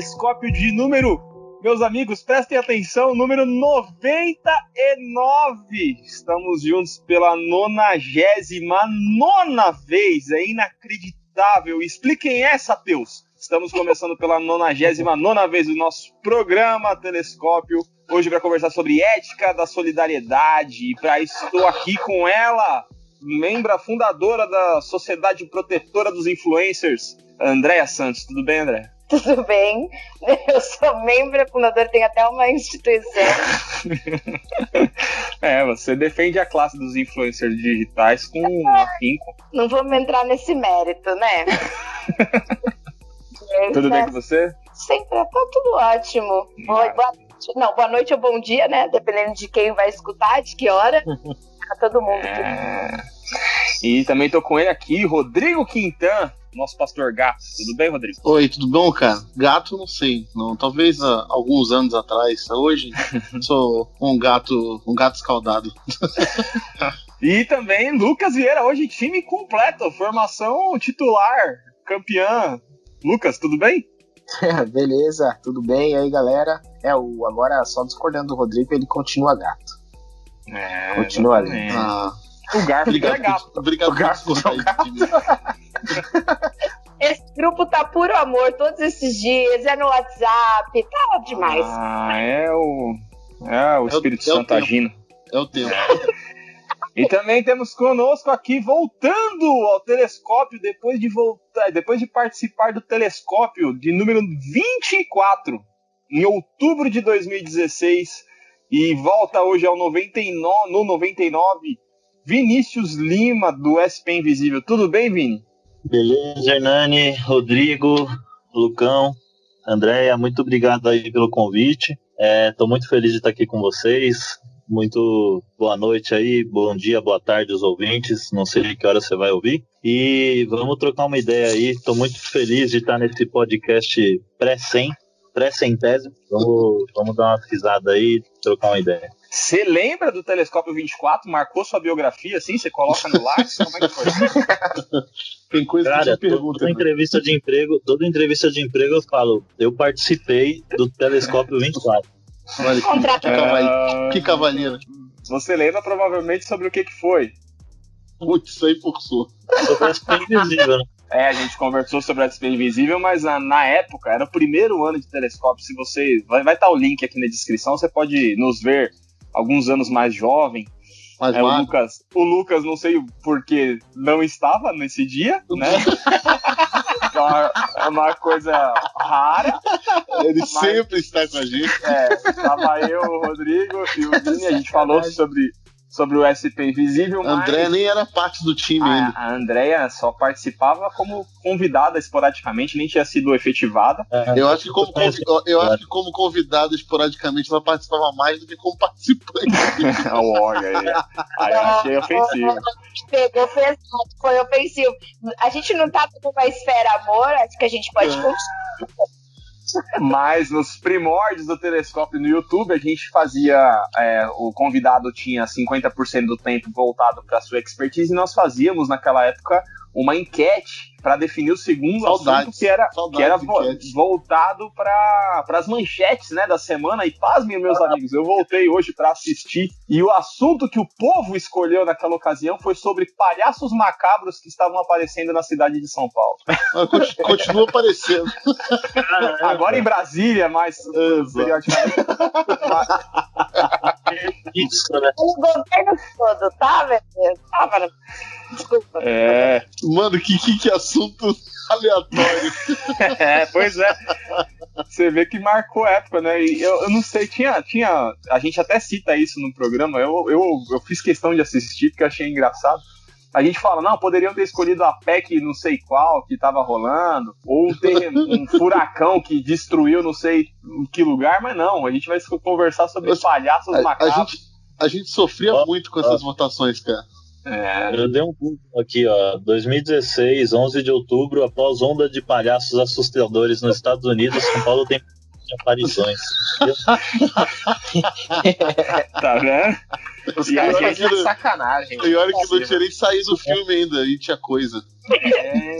telescópio de número, meus amigos, prestem atenção, número 99. Estamos juntos pela nonagésima nona vez, é inacreditável. Expliquem essa, Teus. Estamos começando pela nonagésima nona vez o nosso programa Telescópio. Hoje para conversar sobre ética da solidariedade. E para estou aqui com ela, membra fundadora da Sociedade Protetora dos Influencers, Andréa Santos. Tudo bem, André? Tudo bem. Eu sou membro fundadora, tenho até uma instituição. é, você defende a classe dos influencers digitais com afinco. Não vamos entrar nesse mérito, né? tudo bem com você? Sempre, tá tudo ótimo. Boa, boa noite. Não, boa noite ou bom dia, né? Dependendo de quem vai escutar, de que hora. Pra todo mundo. É... E também tô com ele aqui, Rodrigo Quintan, nosso pastor gato. Tudo bem, Rodrigo? Oi, tudo bom, cara? Gato, não sei. Não, talvez uh, alguns anos atrás. Hoje sou um gato, um gato escaldado. e também Lucas Vieira, hoje time completo, formação titular, campeã. Lucas, tudo bem? Beleza, tudo bem? E aí, galera? É, o, agora só discordando do Rodrigo, ele continua gato. É, continua ali. Ah. O Garfield é gato. Obrigado o Garfield é gato. Esse grupo tá puro amor todos esses dias, é no WhatsApp, tá demais. Ah, é o. É o Espírito é o, Santo é agindo. É o tempo. E também temos conosco aqui, voltando ao telescópio, depois de voltar, depois de participar do telescópio de número 24, em outubro de 2016, e volta hoje ao 99, no 99, Vinícius Lima, do SP Invisível. Tudo bem, Vini? Beleza, Hernani, Rodrigo, Lucão, Andréia, muito obrigado aí pelo convite. Estou é, muito feliz de estar aqui com vocês. Muito boa noite aí, bom dia, boa tarde aos ouvintes. Não sei que hora você vai ouvir. E vamos trocar uma ideia aí. Estou muito feliz de estar nesse podcast pré-100, pré-centésimo. Vamos, vamos dar uma risada aí, trocar uma ideia. Você lembra do Telescópio 24? Marcou sua biografia assim? Você coloca no Lattes? Como é que foi? Tem coisa Cara, que pergunta. Toda né? entrevista de emprego, toda entrevista de emprego eu falo, eu participei do Telescópio 24. Olha, que, que, cavalheiro, que cavalheiro. Você lembra provavelmente sobre o que, que foi? Putz, isso aí forçou. Sobre invisível, né? É, a gente conversou sobre a SP Invisível, mas na, na, época era o primeiro ano de telescópio. Se você. Vai, vai estar o link aqui na descrição, você pode nos ver alguns anos mais jovem. Mais é, o, Lucas, o Lucas, não sei porque não estava nesse dia, né? é, uma, é uma coisa rara. Ele mas, sempre está com a gente. É, estava eu, o Rodrigo e o Vini, a gente falou sobre sobre o SP Invisível. A Andréia nem era parte do time a, ainda. A Andréia só participava como convidada esporadicamente, nem tinha sido efetivada. É, eu, acho que como eu acho que como convidada esporadicamente ela participava mais do que como participante. Olha aí. Aí eu achei ofensivo. Pegou pesado, foi ofensivo. A gente não tá numa esfera amor, acho que a gente pode é. continuar. Mas nos primórdios do telescópio no YouTube, a gente fazia. É, o convidado tinha 50% do tempo voltado para sua expertise, e nós fazíamos naquela época uma enquete para definir o segundo Saudades. assunto que era, que era voltado para as manchetes né, da semana. E pasmem, meus amigos, eu voltei hoje para assistir e o assunto que o povo escolheu naquela ocasião foi sobre palhaços macabros que estavam aparecendo na cidade de São Paulo. Continua aparecendo. Agora em Brasília, mas periodicamente. Isso, né? O governo todo, tá, velho? Tá, Desculpa. É. Mano, que, que, que assunto aleatório. é, pois é. Você vê que marcou época, né? E eu, eu não sei, tinha, tinha. A gente até cita isso no programa. Eu, eu, eu fiz questão de assistir porque achei engraçado. A gente fala, não, poderiam ter escolhido a PEC não sei qual que tava rolando, ou ter um furacão que destruiu não sei em que lugar, mas não, a gente vai conversar sobre palhaços a, macabros. A gente, a gente sofria muito com essas votações, cara. É. Eu dei um Google aqui, ó. 2016, 11 de outubro, após onda de palhaços assustadores nos Estados Unidos, São Paulo tem aparições. tá vendo? Os caras é de sacanagem. Tem hora que não tinha nem saído do filme ainda e tinha coisa. É.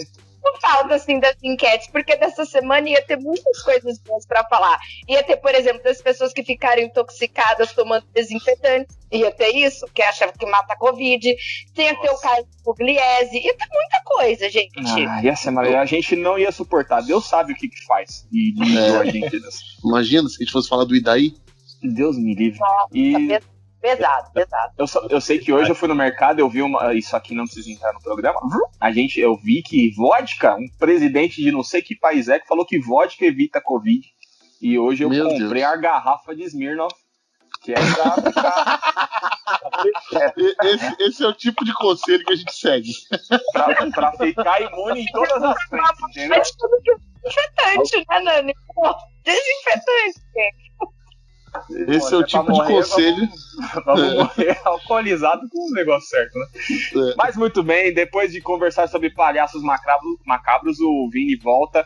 falta assim das enquetes, porque dessa semana ia ter muitas coisas boas para falar. Ia ter, por exemplo, das pessoas que ficaram intoxicadas tomando desinfetantes, ia ter isso, que acha que mata a Covid, ia ter o caso do Pugliese, ia ter muita coisa, gente. Ah, ia ser A gente não ia suportar. Deus sabe o que, que faz. E é. a gente. Imagina se a gente fosse falar do Idaí. Deus me livre. Nossa, e... Pesado, pesado. Eu, eu sei que hoje eu fui no mercado, eu vi uma. Isso aqui não precisa entrar no programa. A gente, eu vi que vodka, um presidente de não sei que país é, que falou que vodka evita Covid. E hoje eu Meu comprei Deus. a garrafa de Smirnoff, que é pra ficar. esse, esse, é o tipo de conselho que a gente segue. pra, pra ficar imune em todas as frentes, entendeu? É desinfetante, né, Nani? Desinfetante, gente. Esse é o tipo morrer, de conselho. Vamos, vamos morrer alcoolizado com o negócio certo, né? É. Mas muito bem, depois de conversar sobre palhaços macabros, macabros o Vini volta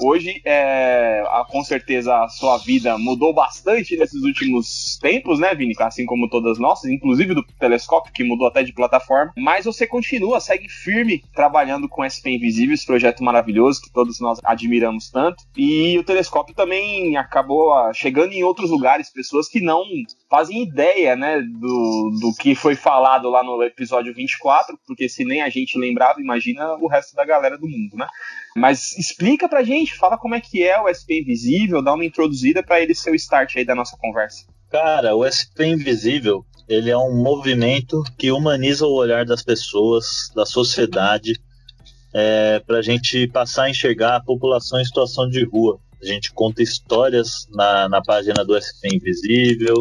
Hoje, é, com certeza, a sua vida mudou bastante nesses últimos tempos, né, Vini? Assim como todas nossas, inclusive do telescópio, que mudou até de plataforma. Mas você continua, segue firme, trabalhando com SP Invisível, esse projeto maravilhoso que todos nós admiramos tanto. E o telescópio também acabou ah, chegando em outros lugares, pessoas que não fazem ideia, né, do, do que foi falado lá no episódio 24, porque se nem a gente lembrava, imagina o resto da galera do mundo, né? Mas explica pra gente, fala como é que é o SP Invisível, dá uma introduzida para ele ser o start aí da nossa conversa. Cara, o SP Invisível, ele é um movimento que humaniza o olhar das pessoas, da sociedade, é, para a gente passar a enxergar a população em situação de rua. A gente conta histórias na, na página do SP Invisível,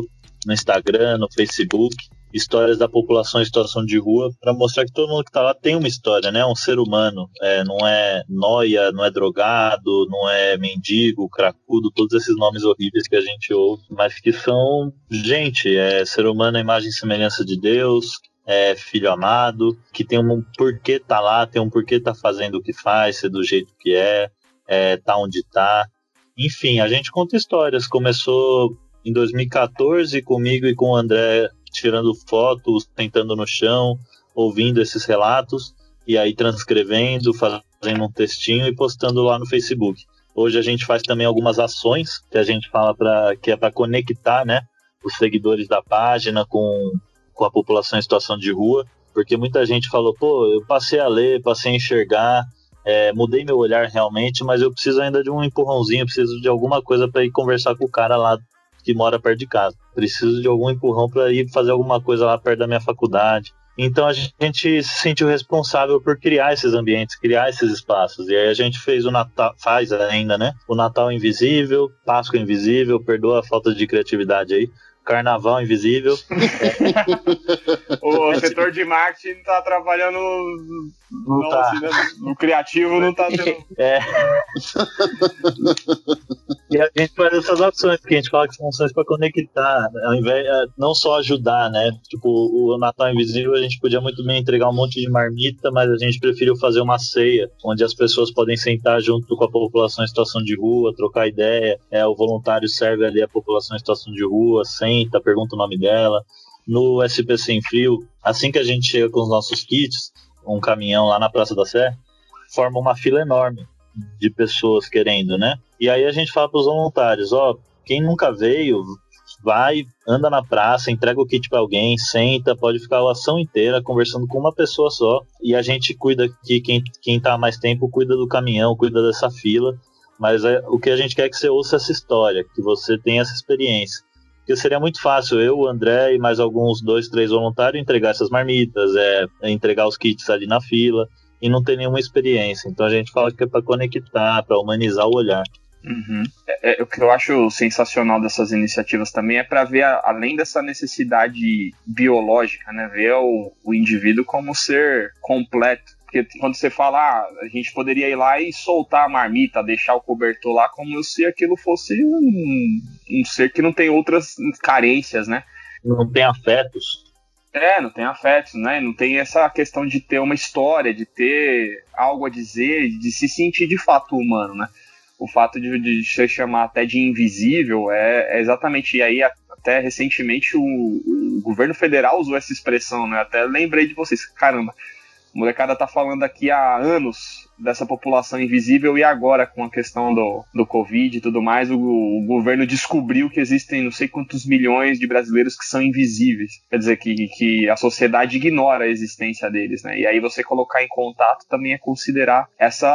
no Instagram, no Facebook, histórias da população em situação de rua para mostrar que todo mundo que está lá tem uma história, né? Um ser humano, é, não é noia, não é drogado, não é mendigo, cracudo, todos esses nomes horríveis que a gente ouve, mas que são gente, é ser humano, a imagem e semelhança de Deus, é filho amado, que tem um porquê tá lá, tem um porquê tá fazendo o que faz, ser do jeito que é, é tá onde tá. Enfim, a gente conta histórias. Começou em 2014 comigo e com o André tirando fotos, tentando no chão, ouvindo esses relatos e aí transcrevendo, fazendo um textinho e postando lá no Facebook. Hoje a gente faz também algumas ações que a gente fala para que é para conectar, né, os seguidores da página com, com a população em situação de rua, porque muita gente falou, pô, eu passei a ler, passei a enxergar, é, mudei meu olhar realmente, mas eu preciso ainda de um empurrãozinho, preciso de alguma coisa para ir conversar com o cara lá que mora perto de casa. Preciso de algum empurrão para ir fazer alguma coisa lá perto da minha faculdade. Então a gente se sentiu responsável por criar esses ambientes, criar esses espaços. E aí a gente fez o Natal, faz ainda, né? O Natal Invisível, Páscoa Invisível, perdoa a falta de criatividade aí. Carnaval Invisível. o setor de marketing está trabalhando não, não tá. assim, né? no criativo, não está tendo. É. e a gente faz essas ações, que a gente fala que são ações para conectar, ao invés é, não só ajudar, né? Tipo, o Natal Invisível a gente podia muito bem entregar um monte de marmita, mas a gente preferiu fazer uma ceia, onde as pessoas podem sentar junto com a população em situação de rua, trocar ideia. É, o voluntário serve ali a população em situação de rua, senta, pergunta o nome dela. No SP Sem Frio, assim que a gente chega com os nossos kits, um caminhão lá na Praça da Sé, forma uma fila enorme de pessoas querendo, né? E aí a gente fala para os voluntários, ó, quem nunca veio, vai, anda na praça, entrega o kit para alguém, senta, pode ficar a ação inteira conversando com uma pessoa só. E a gente cuida que quem, quem tá mais tempo cuida do caminhão, cuida dessa fila. Mas é, o que a gente quer é que você ouça essa história, que você tenha essa experiência. Porque seria muito fácil eu, o André e mais alguns dois, três voluntários entregar essas marmitas, é, entregar os kits ali na fila e não ter nenhuma experiência. Então a gente fala que é para conectar, para humanizar o olhar. Uhum. É, é, o que eu acho sensacional dessas iniciativas também é para ver, a, além dessa necessidade biológica, né, ver o, o indivíduo como ser completo. Porque quando você fala, ah, a gente poderia ir lá e soltar a marmita, deixar o cobertor lá, como se aquilo fosse um, um ser que não tem outras carências, né? Não tem afetos. É, não tem afetos, né? Não tem essa questão de ter uma história, de ter algo a dizer, de se sentir de fato humano, né? O fato de, de se chamar até de invisível é, é exatamente. E aí, até recentemente, o, o, governo federal usou essa expressão, né? Até lembrei de vocês, caramba A molecada tá falando aqui há anos dessa população invisível e agora com a questão do, do Covid e tudo mais, o, o, governo descobriu que existem não sei quantos milhões de brasileiros que são invisíveis. Quer dizer, que, que a sociedade ignora a existência deles, né? E aí você colocar em contato também é considerar essa,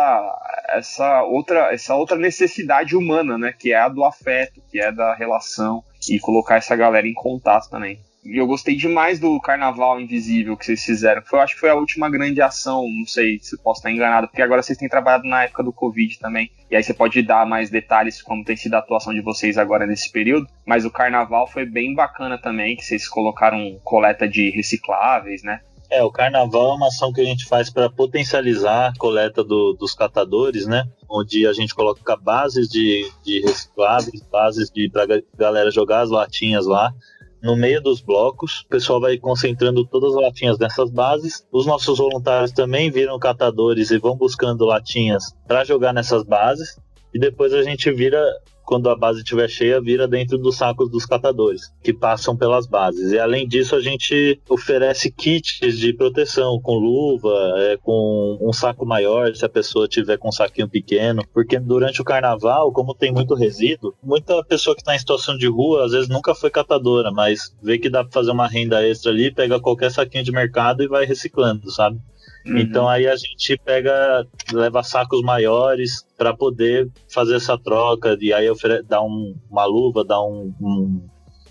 essa, outra, essa outra necessidade humana, né? Que é a do afeto, que é da relação e colocar essa galera em contato também. E eu gostei demais do Carnaval Invisível que vocês fizeram. Foi, eu acho que foi a última grande ação, não sei se posso estar enganado, porque agora vocês têm trabalhado na época do Covid também. E aí você pode dar mais detalhes como tem sido a atuação de vocês agora nesse período. Mas o Carnaval foi bem bacana também, que vocês colocaram coleta de recicláveis, né? É, o carnaval é uma ação que a gente faz para potencializar a coleta do, dos catadores, né? Onde a gente coloca bases de, de recicláveis, bases de para galera jogar as latinhas lá no meio dos blocos. O pessoal vai concentrando todas as latinhas nessas bases. Os nossos voluntários também viram catadores e vão buscando latinhas para jogar nessas bases. E depois a gente vira quando a base estiver cheia, vira dentro dos sacos dos catadores, que passam pelas bases. E além disso, a gente oferece kits de proteção, com luva, é, com um saco maior, se a pessoa tiver com um saquinho pequeno, porque durante o carnaval, como tem muito resíduo, muita pessoa que está em situação de rua, às vezes nunca foi catadora, mas vê que dá para fazer uma renda extra ali, pega qualquer saquinho de mercado e vai reciclando, sabe? Uhum. Então aí a gente pega, leva sacos maiores para poder fazer essa troca, e aí dá um, uma luva, dá um, um,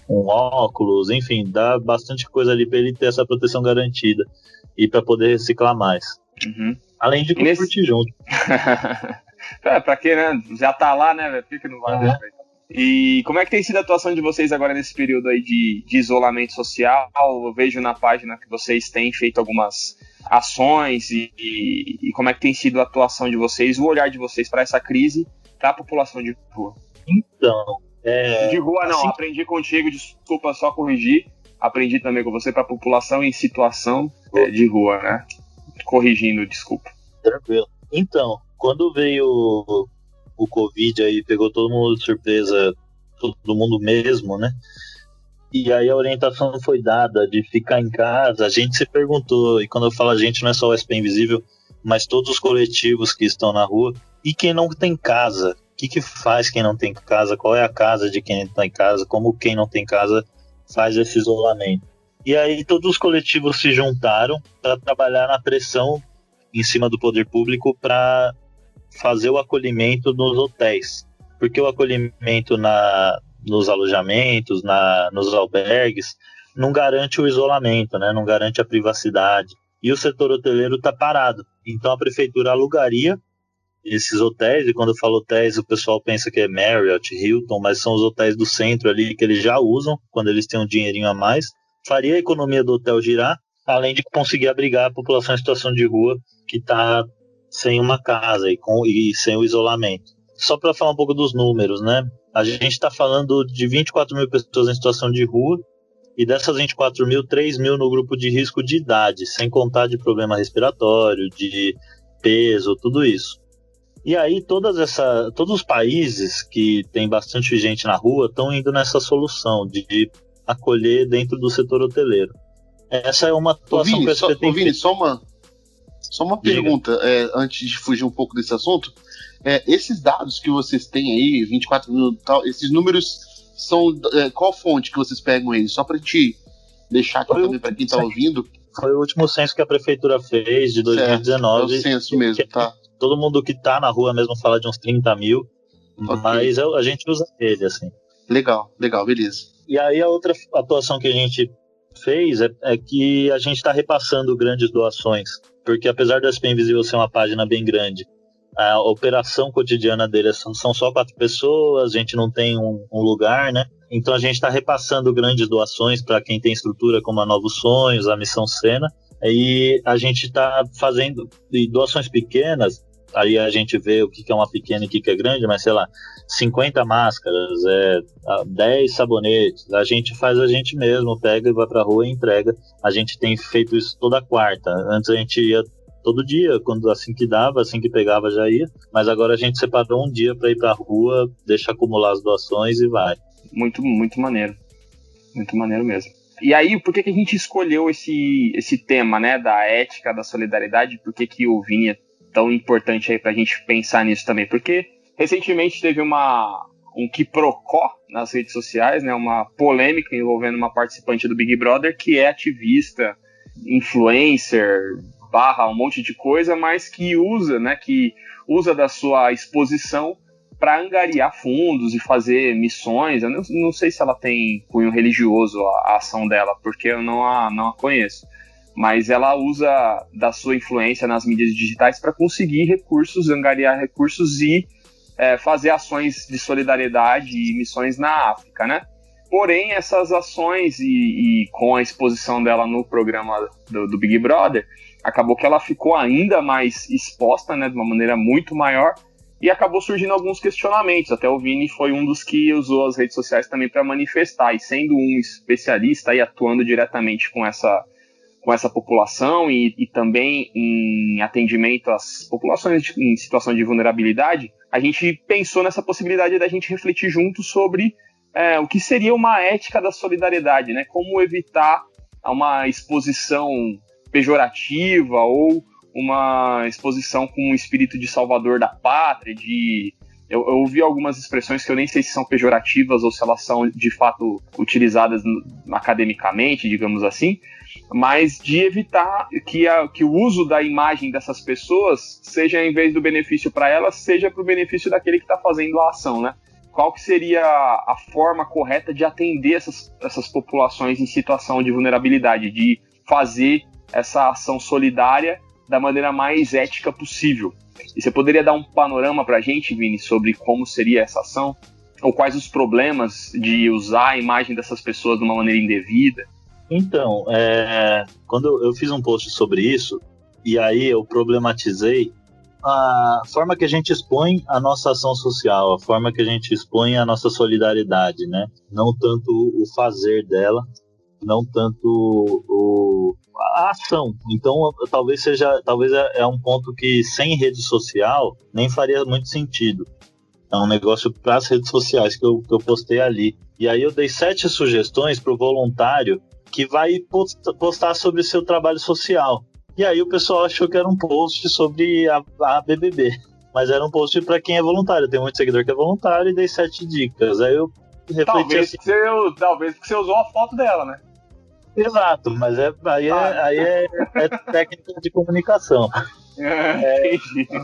um, óculos, enfim, dá bastante coisa ali para ele ter essa proteção garantida e para poder reciclar mais. Uhum. Além de Nesse... curtir junto. é, pra quê, né? Já tá lá, né? Por que, não vai uhum. E como é que tem sido a atuação de vocês agora nesse período aí de, de isolamento social? Eu vejo na página que vocês têm feito algumas ações e, e, e, como é que tem sido a atuação de vocês, o olhar de vocês para essa crise para a população de rua? Então, é, de rua não, assim, aprendi contigo, desculpa só corrigir, aprendi também com você para a população em situação é, de rua, né? Corrigindo, desculpa. Tranquilo. Então, quando veio o, o Covid aí, pegou todo mundo de surpresa, todo mundo mesmo, né? E aí a orientação foi dada de ficar em casa. A gente se perguntou, e quando eu falo a gente, não é só o SP Invisível, mas todos os coletivos que estão na rua. E quem não tem casa? O que, que faz quem não tem casa? Qual é a casa de quem está em casa? Como quem não tem casa faz esse isolamento? E aí todos os coletivos se juntaram para trabalhar na pressão em cima do poder público para fazer o acolhimento nos hotéis. Porque o acolhimento na, nos alojamentos, na, nos albergues, não garante o isolamento, né? não garante a privacidade. E o setor hoteleiro está parado. Então a prefeitura alugaria esses hotéis, e quando eu falo hotéis, o pessoal pensa que é Marriott, Hilton, mas são os hotéis do centro ali que eles já usam quando eles têm um dinheirinho a mais. Faria a economia do hotel girar, além de conseguir abrigar a população em situação de rua que está sem uma casa e, com, e sem o isolamento. Só para falar um pouco dos números, né? A gente está falando de 24 mil pessoas em situação de rua, e dessas 24 mil, 3 mil no grupo de risco de idade, sem contar de problema respiratório, de peso, tudo isso. E aí todas essa, todos os países que tem bastante gente na rua estão indo nessa solução de acolher dentro do setor hoteleiro. Essa é uma atuação Vini, que só, Vini, só uma, só uma pergunta é, antes de fugir um pouco desse assunto. É, esses dados que vocês têm aí, 24 mil tal, esses números são. É, qual fonte que vocês pegam eles? Só pra gente deixar aqui também pra quem tá ouvindo. Foi o último censo que a prefeitura fez de 2019. Certo, é o censo mesmo, tá. Todo mundo que tá na rua mesmo fala de uns 30 mil. Okay. Mas a gente usa ele, assim. Legal, legal, beleza. E aí a outra atuação que a gente fez é, é que a gente está repassando grandes doações. Porque apesar do SP Invisível ser uma página bem grande, a operação cotidiana deles são, são só quatro pessoas, a gente não tem um, um lugar, né? Então a gente está repassando grandes doações para quem tem estrutura como a Novos Sonhos, a Missão Sena, e a gente está fazendo doações pequenas, aí a gente vê o que é uma pequena e o que é grande, mas sei lá, 50 máscaras, é, 10 sabonetes, a gente faz a gente mesmo, pega e vai pra rua e entrega. A gente tem feito isso toda quarta. Antes a gente ia todo dia, quando assim que dava, assim que pegava já ia. Mas agora a gente separou um dia para ir para a rua, deixa acumular as doações e vai. Muito, muito maneiro. Muito maneiro mesmo. E aí, por que, que a gente escolheu esse, esse tema, né, da ética, da solidariedade? Por que, que o Vini é tão importante aí pra gente pensar nisso também? Porque recentemente teve uma, um quiprocó nas redes sociais, né, uma polêmica envolvendo uma participante do Big Brother que é ativista, influencer, barra um monte de coisa, mas que usa, né, que usa da sua exposição para angariar fundos e fazer missões. Eu não, não, sei se ela tem cunho religioso a, a, ação dela, porque eu não a, não a conheço. Mas ela usa da sua influência nas mídias digitais para conseguir recursos, angariar recursos e é, fazer ações de solidariedade e missões na África, né? Porém, essas ações e, e com a exposição dela no programa do, do Big Brother, acabou que ela ficou ainda mais exposta, né, de uma maneira muito maior, e acabou surgindo alguns questionamentos. Até o Vini foi um dos que usou as redes sociais também para manifestar, e sendo um especialista e atuando diretamente com essa, com essa população e, e também em atendimento às populações de, em situação de vulnerabilidade, a gente pensou nessa possibilidade da gente refletir junto sobre é, o que seria uma ética da solidariedade, né? Como evitar uma exposição pejorativa ou uma exposição com um espírito de salvador da pátria, de eu, eu, ouvi algumas expressões que eu nem sei se são pejorativas ou se elas são de fato utilizadas academicamente, digamos assim, mas de evitar que, a, que o uso da imagem dessas pessoas seja, em vez do benefício para elas, seja para o benefício daquele que está fazendo a ação, né? Qual que seria a, forma correta de atender essas, essas populações em situação de vulnerabilidade, de fazer essa ação solidária da maneira mais ética possível. E você poderia dar um panorama para a gente, Vini, sobre como seria essa ação? Ou quais os problemas de usar a imagem dessas pessoas de uma maneira indevida? Então, é, quando eu fiz um post sobre isso, e aí eu problematizei a forma que a gente expõe a nossa ação social, a forma que a gente expõe a nossa solidariedade, né? Não tanto o fazer dela, não tanto o, a ação. Então, talvez seja, talvez é, é um ponto que sem rede social nem faria muito sentido. É um negócio para as redes sociais que eu, que eu postei ali. E aí eu dei sete sugestões para o voluntário que vai postar sobre seu trabalho social. E aí o pessoal achou que era um post sobre a, a BBB. Mas era um post para quem é voluntário. Tem muito seguidor que é voluntário e dei sete dicas. Aí eu refleti talvez assim. Que você, talvez que você usou a foto dela, né? Exato, mas é, aí, é, ah. aí é, é técnica de comunicação. É,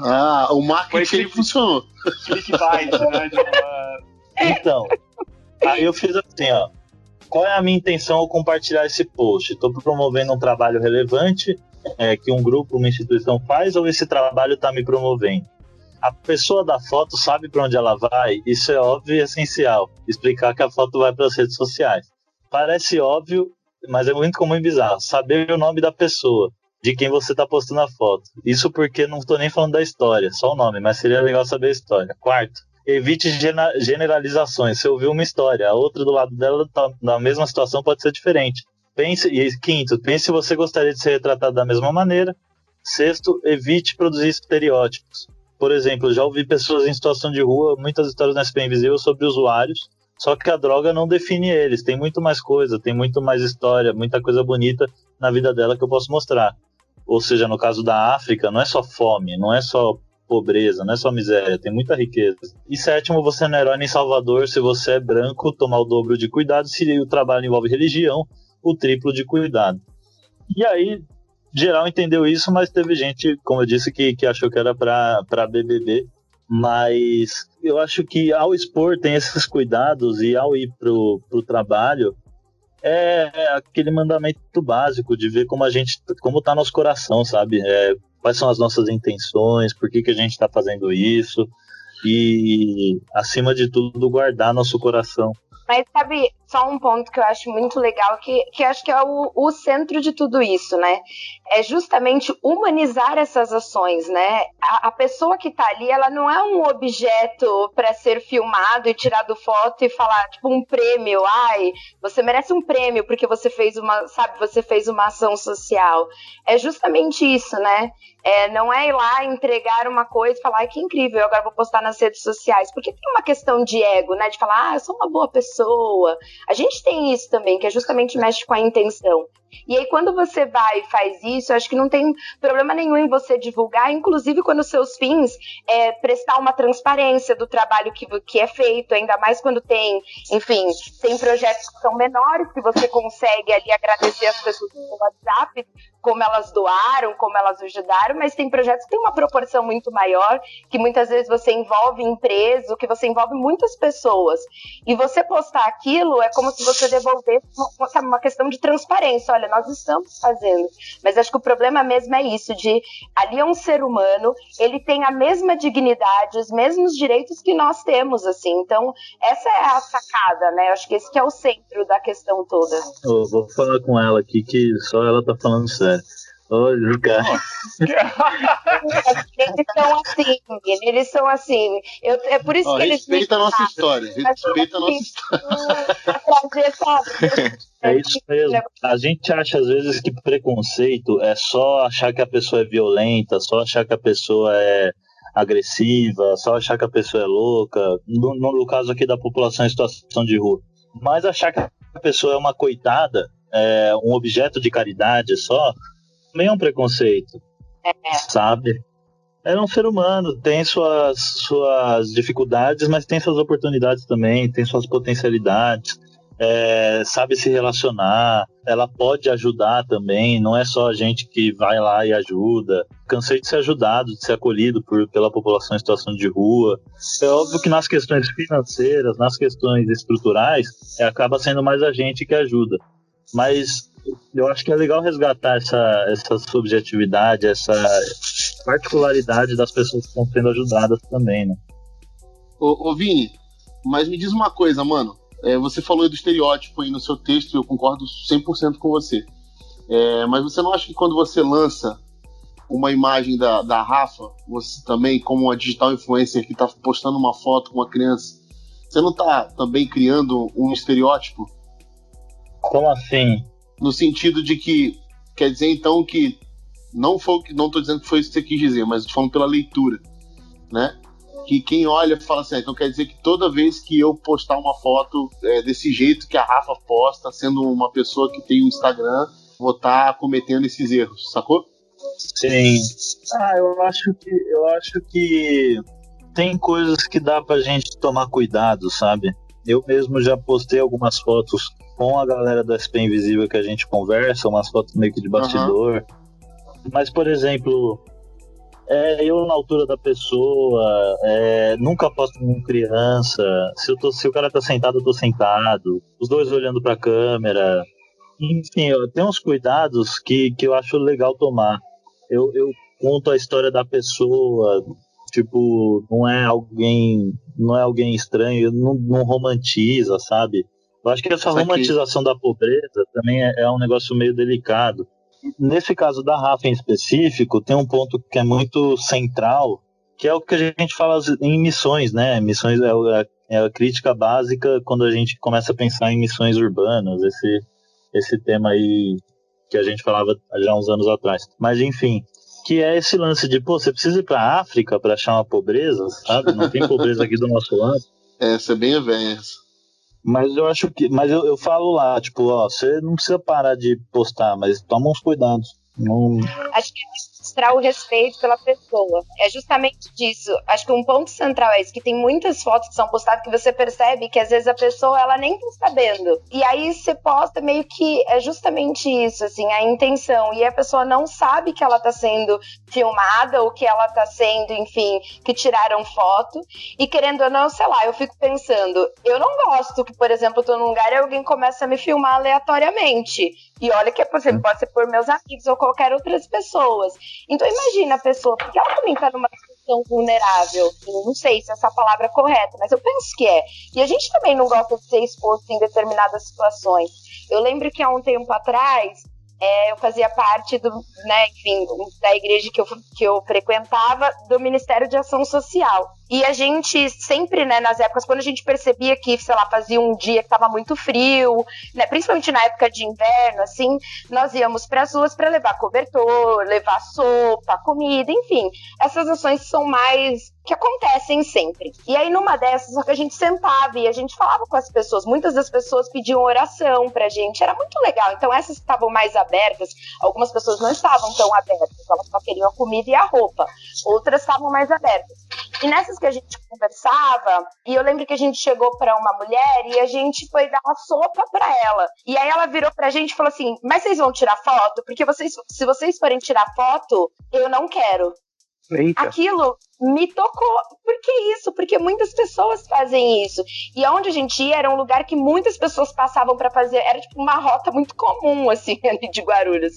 ah, o marketing clique, funcionou. Clickbait, né? Então, aí eu fiz assim, ó. Qual é a minha intenção ao compartilhar esse post? Estou promovendo um trabalho relevante é, que um grupo, uma instituição faz ou esse trabalho está me promovendo? A pessoa da foto sabe para onde ela vai? Isso é óbvio e essencial. Explicar que a foto vai para as redes sociais. Parece óbvio, mas é muito comum e bizarro. Saber o nome da pessoa, de quem você está postando a foto. Isso porque não estou nem falando da história, só o nome, mas seria legal saber a história. Quarto, evite generalizações. Você ouviu uma história, a outra do lado dela, tá, na mesma situação, pode ser diferente. Pense, e quinto, pense se você gostaria de ser retratado da mesma maneira. Sexto, evite produzir estereótipos. Por exemplo, já ouvi pessoas em situação de rua, muitas histórias na SP Invisível sobre usuários só que a droga não define eles, tem muito mais coisa, tem muito mais história, muita coisa bonita na vida dela que eu posso mostrar. Ou seja, no caso da África, não é só fome, não é só pobreza, não é só miséria, tem muita riqueza. E sétimo, você não é herói nem salvador se você é branco, tomar o dobro de cuidado, se o trabalho envolve religião, o triplo de cuidado. E aí, geral entendeu isso, mas teve gente, como eu disse, que, que achou que era para BBB mas eu acho que ao expor tem esses cuidados e ao ir pro, pro trabalho é aquele mandamento básico de ver como a gente, como tá nosso coração, sabe? É, quais são as nossas intenções, por que, que a gente está fazendo isso e acima de tudo guardar nosso coração mas sabe, só um ponto que eu acho muito legal, que, que acho que é o, o centro de tudo isso, né? É justamente humanizar essas ações, né? A, a pessoa que tá ali, ela não é um objeto para ser filmado e tirado foto e falar, tipo, um prêmio. Ai, você merece um prêmio porque você fez uma, sabe, você fez uma ação social. É justamente isso, né? É, não é ir lá entregar uma coisa e falar, que incrível, agora vou postar nas redes sociais, porque tem uma questão de ego, né? De falar, ah, eu sou uma boa pessoa. A gente tem isso também, que é justamente mexe com a intenção. E aí, quando você vai e faz isso, acho que não tem problema nenhum em você divulgar, inclusive quando seus fins é prestar uma transparência do trabalho que, que é feito, ainda mais quando tem, enfim, tem projetos que são menores, que você consegue ali agradecer as pessoas no WhatsApp, como elas doaram, como elas ajudaram, mas tem projetos que têm uma proporção muito maior, que muitas vezes você envolve empresa, que você envolve muitas pessoas. E você postar aquilo é como se você devolvesse uma, uma questão de transparência. Olha, nós estamos fazendo. Mas acho que o problema mesmo é isso, de ali é um ser humano, ele tem a mesma dignidade, os mesmos direitos que nós temos, assim. Então, essa é a sacada, né? Acho que esse que é o centro da questão toda. Eu vou falar com ela aqui que só ela tá falando sério. Ô, Ricardo. eles são assim, eles são assim. Eu, é por isso Ó, que eles. Respeita a nossa história. Respeita a nossa história. É isso mesmo. A gente acha às vezes que preconceito é só achar que a pessoa é violenta, só achar que a pessoa é agressiva, só achar que a pessoa é louca. No, no caso aqui da população em situação de rua. Mas achar que a pessoa é uma coitada é, um objeto de caridade só, também é um preconceito, é. sabe? É um ser humano, tem suas, suas dificuldades, mas tem suas oportunidades também, tem suas potencialidades, é, sabe se relacionar, ela pode ajudar também, não é só a gente que vai lá e ajuda. Cansei de ser ajudado, de ser acolhido por, pela população em situação de rua. É óbvio que nas questões financeiras, nas questões estruturais, é, acaba sendo mais a gente que ajuda. Mas eu acho que é legal resgatar essa, essa subjetividade, essa particularidade das pessoas que estão sendo ajudadas também, né? Ô, ô Vini, mas me diz uma coisa, mano. É, você falou do estereótipo aí no seu texto e eu concordo 100% com você. É, mas você não acha que quando você lança uma imagem da, da Rafa, você também, como uma digital influencer que está postando uma foto com uma criança, você não está também criando um estereótipo? Como assim? No sentido de que quer dizer então que não foi não estou dizendo que foi isso que você quis dizer, mas falando pela leitura, né? Que quem olha fala assim, ah, então quer dizer que toda vez que eu postar uma foto é, desse jeito que a Rafa posta, sendo uma pessoa que tem um Instagram, vou estar tá cometendo esses erros, sacou? Sim. Ah, eu acho que eu acho que tem coisas que dá pra gente tomar cuidado, sabe? Eu mesmo já postei algumas fotos com a galera do SP Invisível que a gente conversa, umas fotos meio que de bastidor. Uhum. Mas, por exemplo, é, eu na altura da pessoa, é, nunca posto com criança. Se, eu tô, se o cara tá sentado, eu tô sentado. Os dois olhando pra câmera. Enfim, tenho uns cuidados que, que eu acho legal tomar. Eu, eu conto a história da pessoa, tipo, não é alguém, não é alguém estranho, não, não romantiza, sabe? Eu acho que essa romantização da pobreza também é, é, um negócio meio delicado. Nesse caso da Rafa em específico, tem um ponto que é muito central, que é o que a gente fala em missões, né? Missões é, a, é a crítica básica quando a gente começa a pensar em missões urbanas, esse, esse tema aí que a gente falava já uns anos atrás. Mas enfim, que é esse lance de, pô, você precisa ir pra África para achar uma pobreza, sabe? Não tem pobreza aqui do nosso lado. Essa é bem a velha. Mas eu acho que. Mas eu, eu falo lá, tipo, ó, você não precisa parar de postar, mas toma uns cuidados. Não... Acho que mostrar o respeito pela pessoa. É justamente disso. Acho que um ponto central é isso, que tem muitas fotos que são postadas que você percebe que às vezes a pessoa ela nem tá sabendo. E aí você posta meio que é justamente isso, assim, a intenção. E a pessoa não sabe que ela tá sendo filmada ou que ela tá sendo, enfim, que tiraram foto. E querendo ou não, sei lá, eu fico pensando, eu não gosto que, por exemplo, eu tô num lugar e alguém começa a me filmar aleatoriamente. E olha que, por exemplo, pode ser por meus amigos ou qualquer outras pessoas. Então imagina a pessoa, porque ela também está numa situação vulnerável. Assim, não sei se essa palavra é correta, mas eu penso que é. E a gente também não gosta de ser exposto em determinadas situações. Eu lembro que há um tempo atrás é, eu fazia parte do, né, enfim, da igreja que eu, que eu frequentava, do Ministério de Ação Social. E a gente sempre, né, nas épocas, quando a gente percebia que, sei lá, fazia um dia que estava muito frio, né, principalmente na época de inverno, assim, nós íamos para as ruas para levar cobertor, levar sopa, comida, enfim. Essas ações são mais que acontecem sempre. E aí, numa dessas, só que a gente sentava e a gente falava com as pessoas. Muitas das pessoas pediam oração pra gente. Era muito legal. Então, essas que estavam mais abertas, algumas pessoas não estavam tão abertas, elas só queriam a comida e a roupa. Outras estavam mais abertas. E nessas que a gente conversava, e eu lembro que a gente chegou para uma mulher e a gente foi dar uma sopa para ela. E aí ela virou pra gente e falou assim: Mas vocês vão tirar foto? Porque vocês, se vocês forem tirar foto, eu não quero. Eita. Aquilo me tocou. Por que isso? Porque muitas pessoas fazem isso. E onde a gente ia era um lugar que muitas pessoas passavam para fazer. Era tipo uma rota muito comum, assim, ali de Guarulhos.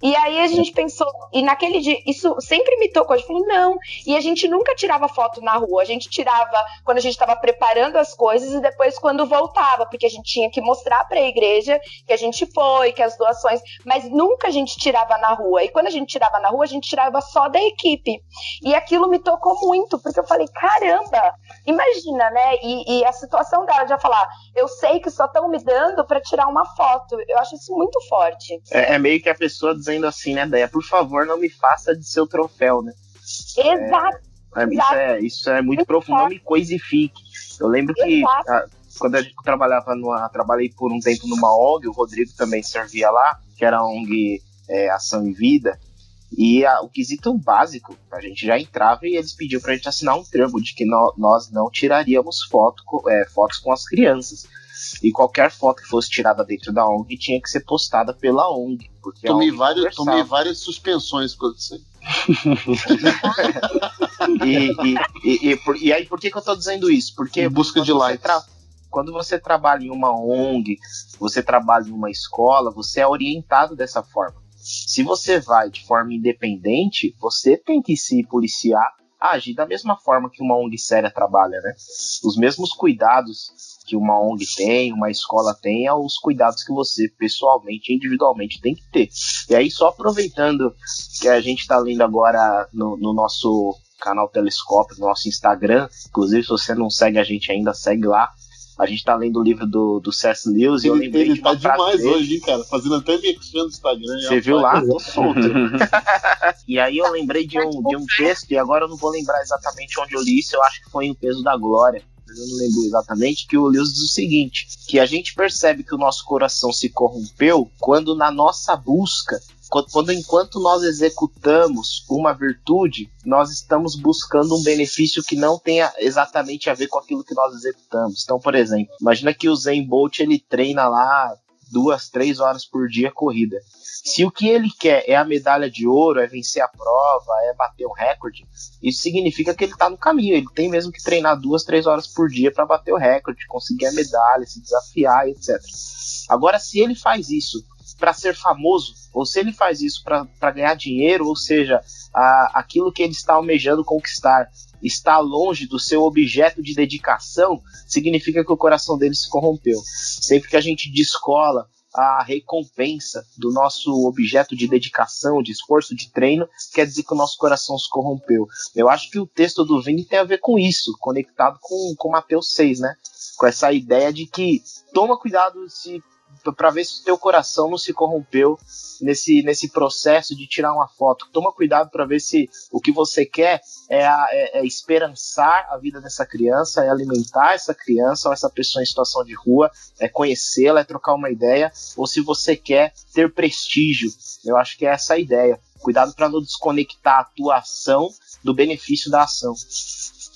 E aí a gente pensou, e naquele dia, isso sempre me tocou. A gente falou, não. E a gente nunca tirava foto na rua. A gente tirava quando a gente estava preparando as coisas e depois quando voltava, porque a gente tinha que mostrar para a igreja que a gente foi, que as doações. Mas nunca a gente tirava na rua. E quando a gente tirava na rua, a gente tirava só da equipe. E aquilo me tocou muito, porque eu falei, caramba, imagina, né? E, e a situação dela de falar, eu sei que só estão me dando para tirar uma foto. Eu acho isso muito forte. É, é, meio que a pessoa dizendo assim, né, Deia, por favor, não me faça de seu troféu, né? Exato. É, isso, é, isso é muito, muito profundo, não me coisifique. Eu lembro que a, quando a gente trabalhava numa. Trabalhei por um tempo numa ONG, o Rodrigo também servia lá, que era a ONG é, Ação e Vida. E a, o quesito básico, a gente já entrava e eles pediam pra gente assinar um termo de que no, nós não tiraríamos foto, é, fotos com as crianças. E qualquer foto que fosse tirada dentro da ONG tinha que ser postada pela ONG. Porque tomei, ONG vários, tomei várias suspensões por isso e, e, e, e, e, aí, por que, que eu tô dizendo isso? Porque em busca de likes. Quando você trabalha em uma ONG, você trabalha em uma escola, você é orientado dessa forma. Se você vai de forma independente, você tem que se policiar agir da mesma forma que uma ONG séria trabalha, né? Os mesmos cuidados que uma ONG tem, uma escola tem, é os cuidados que você pessoalmente, individualmente tem que ter. E aí, só aproveitando que a gente está lendo agora no, no nosso canal Telescópio, no nosso Instagram, inclusive se você não segue a gente ainda, segue lá, a gente tá lendo o livro do, do C.S. Lewis ele, e eu lembrei ele de uma tá demais dele. hoje, hein, cara? Fazendo até mexendo no Instagram. Você viu lá? Tô solto. e aí eu lembrei de um, de um texto, e agora eu não vou lembrar exatamente onde eu li isso, eu acho que foi em O Peso da Glória. Mas eu não lembro exatamente, que o Lewis diz o seguinte: que a gente percebe que o nosso coração se corrompeu quando na nossa busca quando enquanto nós executamos uma virtude, nós estamos buscando um benefício que não tenha exatamente a ver com aquilo que nós executamos. Então, por exemplo, imagina que o Zen Bolt ele treina lá duas, três horas por dia corrida. Se o que ele quer é a medalha de ouro, é vencer a prova, é bater o recorde, isso significa que ele está no caminho. Ele tem mesmo que treinar duas, três horas por dia para bater o recorde, conseguir a medalha, se desafiar, etc. Agora, se ele faz isso para ser famoso, ou se ele faz isso para ganhar dinheiro, ou seja, a, aquilo que ele está almejando conquistar está longe do seu objeto de dedicação, significa que o coração dele se corrompeu. Sempre que a gente descola a recompensa do nosso objeto de dedicação, de esforço, de treino, quer dizer que o nosso coração se corrompeu. Eu acho que o texto do Vini tem a ver com isso, conectado com, com Mateus 6, né? Com essa ideia de que toma cuidado se para ver se o teu coração não se corrompeu nesse, nesse processo de tirar uma foto. Toma cuidado para ver se o que você quer é, a, é, é, esperançar a vida dessa criança, é alimentar essa criança ou essa pessoa em situação de rua, é conhecê-la, é trocar uma ideia, ou se você quer ter prestígio. Eu acho que é essa a ideia. Cuidado para não desconectar a tua ação do benefício da ação.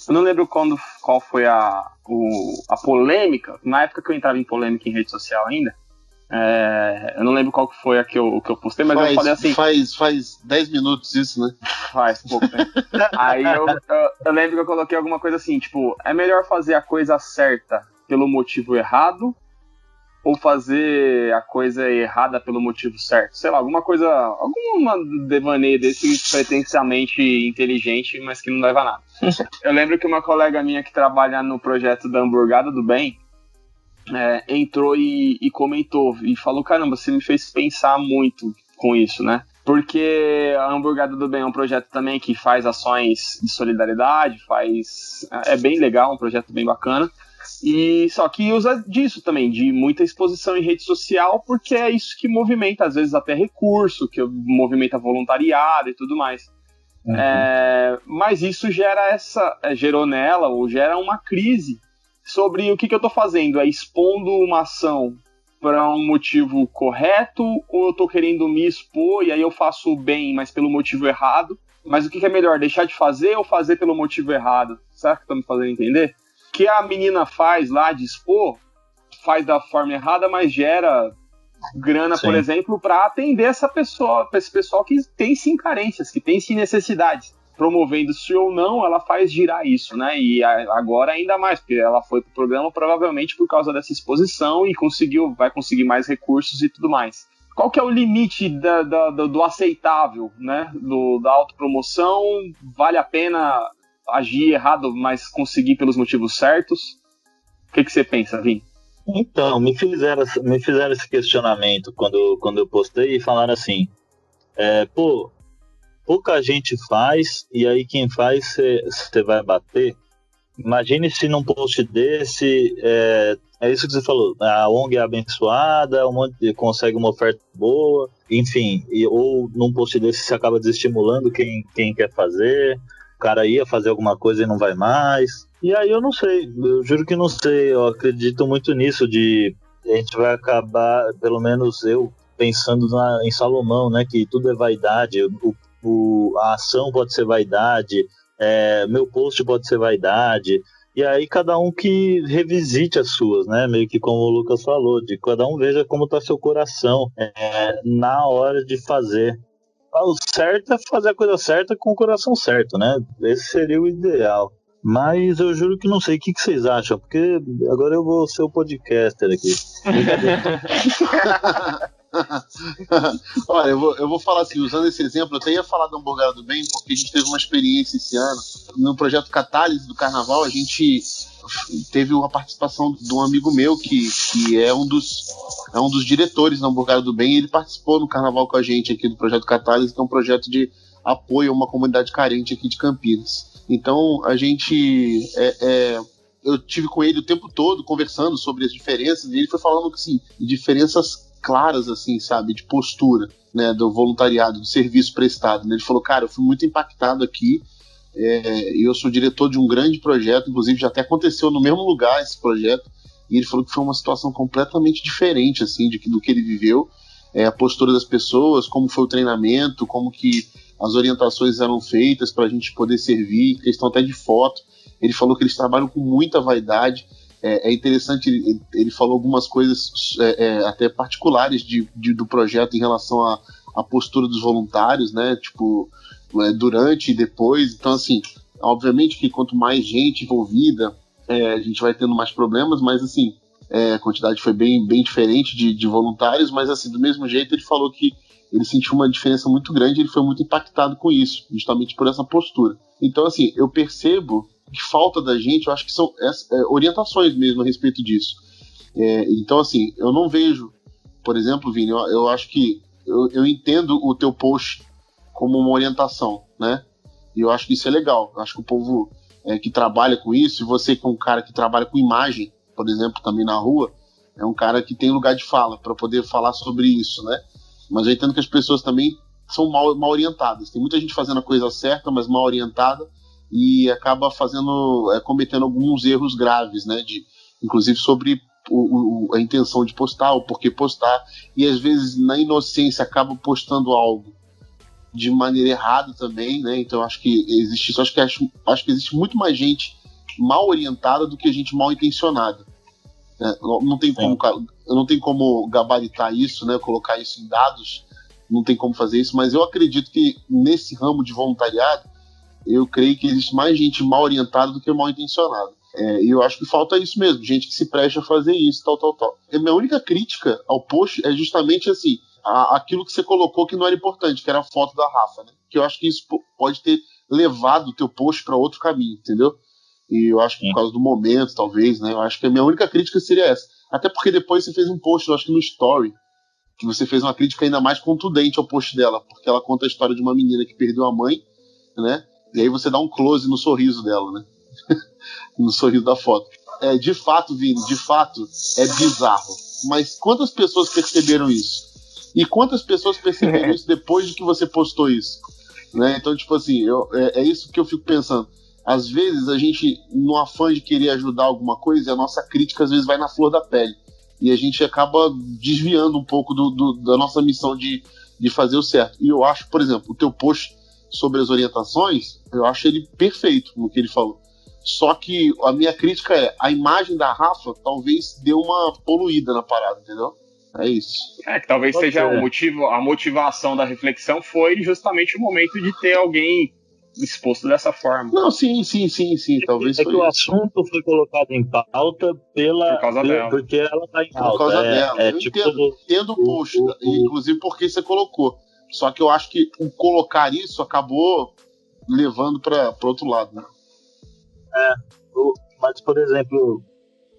Eu não lembro quando, qual foi a, o, a polêmica, na época que eu entrava em polêmica em rede social ainda, é, eu não lembro qual que foi a que eu, que eu postei, mas faz, eu falei assim. Faz, faz 10 minutos isso, né? Faz pouco tempo. Aí eu, eu, eu, lembro que eu coloquei alguma coisa assim, tipo, é melhor fazer a coisa certa pelo motivo errado ou fazer a coisa errada pelo motivo certo? Sei lá, alguma coisa, alguma devaneio desse pretensamente inteligente, mas que não leva a nada. eu lembro que uma colega minha que trabalha no projeto da Hamburgada do Bem, é, entrou e, e, comentou e falou: caramba, você me fez pensar muito com isso, né? porque a Hamburgada do Bem é um projeto também que faz ações de solidariedade, faz é bem legal, um projeto bem bacana. E só que usa disso também, de muita exposição em rede social, porque é isso que movimenta, às vezes até recurso, que movimenta voluntariado e tudo mais. Uhum. É, mas isso gera essa, é, gerou nela, ou gera uma crise sobre o que, que eu estou fazendo. É expondo uma ação para um motivo correto, ou eu estou querendo me expor e aí eu faço o bem, mas pelo motivo errado. Mas o que, que é melhor, deixar de fazer ou fazer pelo motivo errado? Será que estão me fazendo entender? O que a menina faz lá de expor, faz da forma errada, mas gera grana, sim. por exemplo, para atender essa pessoa, esse pessoal que tem sim carências, que tem sim necessidades. Promovendo-se ou não, ela faz girar isso, né? E agora ainda mais, porque ela foi pro programa provavelmente por causa dessa exposição e conseguiu, vai conseguir mais recursos e tudo mais. Qual que é o limite da, da, do, do, aceitável, né? Do, da autopromoção? Vale a pena agir errado, mas conseguir pelos motivos certos? O que, que você pensa, Vim? Então, me fizeram, me fizeram esse questionamento quando, quando eu postei e falaram assim: é, pô, pouca gente faz, e aí quem faz você vai bater. Imagine se num post desse, é, é, isso que você falou, a ONG é abençoada, um monte, consegue uma oferta boa, enfim, e, ou num post desse você acaba desestimulando quem, quem quer fazer, o cara ia fazer alguma coisa e não vai mais. E aí eu não sei, eu juro que não sei, eu acredito muito nisso de a gente vai acabar, pelo menos eu, pensando na, em Salomão, né, que tudo é vaidade, o, o, a ação pode ser vaidade, é, meu post pode ser vaidade, e aí cada um que revisite as suas, né, meio que como o Lucas falou, de cada um veja como está seu coração é, na hora de fazer. O certo é fazer a coisa certa com o coração certo, né? Esse seria o ideal. Mas eu juro que não sei. O que, que vocês acham? Porque agora eu vou ser o podcaster aqui. Olha, eu vou, eu vou falar assim, usando esse exemplo, eu até ia falar do Hambúrguer do Bem, porque a gente teve uma experiência esse ano. No projeto Catálise do Carnaval, a gente teve uma participação de um amigo meu que, que é um dos é um dos diretores do Hambúrguer do Bem, e ele participou no carnaval com a gente aqui do projeto Catálise, que é um projeto de apoio a uma comunidade carente aqui de Campinas. Então a gente. É, é, eu tive com ele o tempo todo conversando sobre as diferenças e ele foi falando assim, diferenças claras, assim, sabe, de postura, né, do voluntariado, do serviço prestado. Né? Ele falou, cara, eu fui muito impactado aqui. É, eu sou diretor de um grande projeto, inclusive já até aconteceu no mesmo lugar esse projeto. E ele falou que foi uma situação completamente diferente, assim, de, do que ele viveu. É, a postura das pessoas, como foi o treinamento, como que as orientações eram feitas para a gente poder servir, questão até de foto. Ele falou que eles trabalham com muita vaidade. É, é interessante, ele, ele, falou algumas coisas é, é, até particulares de, de, do projeto em relação à, postura dos voluntários, né? Tipo, é, durante e depois. Então, assim, obviamente que quanto mais gente envolvida, é, a gente vai tendo mais problemas, mas assim, a quantidade foi bem, bem diferente de, de voluntários, mas assim, do mesmo jeito ele falou que ele sentiu uma diferença muito grande, ele foi muito impactado com isso, justamente por essa postura. Então, assim, eu percebo que falta da gente, eu acho que são é, orientações mesmo a respeito disso. É, então, assim, eu não vejo, por exemplo, Vini, eu, eu acho que eu, eu, entendo o teu post como uma orientação, né? E eu acho que isso é legal. Eu acho que o povo é, que trabalha com isso, e você que é um cara que trabalha com imagem, por exemplo, também na rua, é um cara que tem lugar de fala para poder falar sobre isso, né? Mas eu entendo que as pessoas também são mal, mal orientadas. Tem muita gente fazendo a coisa certa, mas mal orientada e acaba fazendo, é, cometendo alguns erros graves, né? De, inclusive sobre o, o, a intenção de postar, o porquê postar, e às vezes na inocência acaba postando algo de maneira errada também, né? Então acho que existe isso, acho que acho, acho que existe muito mais gente mal orientada do que gente mal intencionada. Né? Não tem como, não tem como gabaritar isso, né? Colocar isso em dados, não tem como fazer isso, mas eu acredito que nesse ramo de voluntariado, eu creio que existe mais gente mal orientada do que mal intencionada. É, e eu acho que falta isso mesmo, gente que se presta a fazer isso, tal, tal, tal. A minha única crítica ao post é justamente assim, a, aquilo que você colocou que não era importante, que era a foto da Rafa, né? Que eu acho que isso pode ter levado o teu post para outro caminho, entendeu? E eu acho que por causa do momento, talvez, né? Eu acho que a minha única crítica seria essa. Até porque depois você fez um post, eu acho que no Story, que você fez uma crítica ainda mais contundente ao post dela, porque ela conta a história de uma menina que perdeu a mãe, né? E aí você dá um close no sorriso dela, né? no sorriso da foto. É, de fato, Vini, de fato, é bizarro. Mas quantas pessoas perceberam isso? E quantas pessoas perceberam isso depois de que você postou isso? Né? Então, tipo assim, eu, é, é, isso que eu fico pensando. Às vezes a gente, no afã de querer ajudar alguma coisa, a nossa crítica às vezes vai na flor da pele. E a gente acaba desviando um pouco do, do, da nossa missão de, de fazer o certo. E eu acho, por exemplo, o teu post sobre as orientações, eu acho ele perfeito no que ele falou. Só que a minha crítica é a imagem da Rafa talvez deu uma poluída na parada, entendeu? É isso. É, que talvez Pode seja o motivo, a motivação da reflexão foi justamente o momento de ter alguém exposto dessa forma. Não, sim, sim, sim, sim. Talvez é que o assunto foi colocado em pauta pela, Por causa pela, dela. porque ela tá em Por alta. causa é, dela. É, eu tipo, entendo, entendo o post, o, o, inclusive porque você colocou. Só que eu acho que o colocar isso acabou levando para outro lado, né? É, mas por exemplo,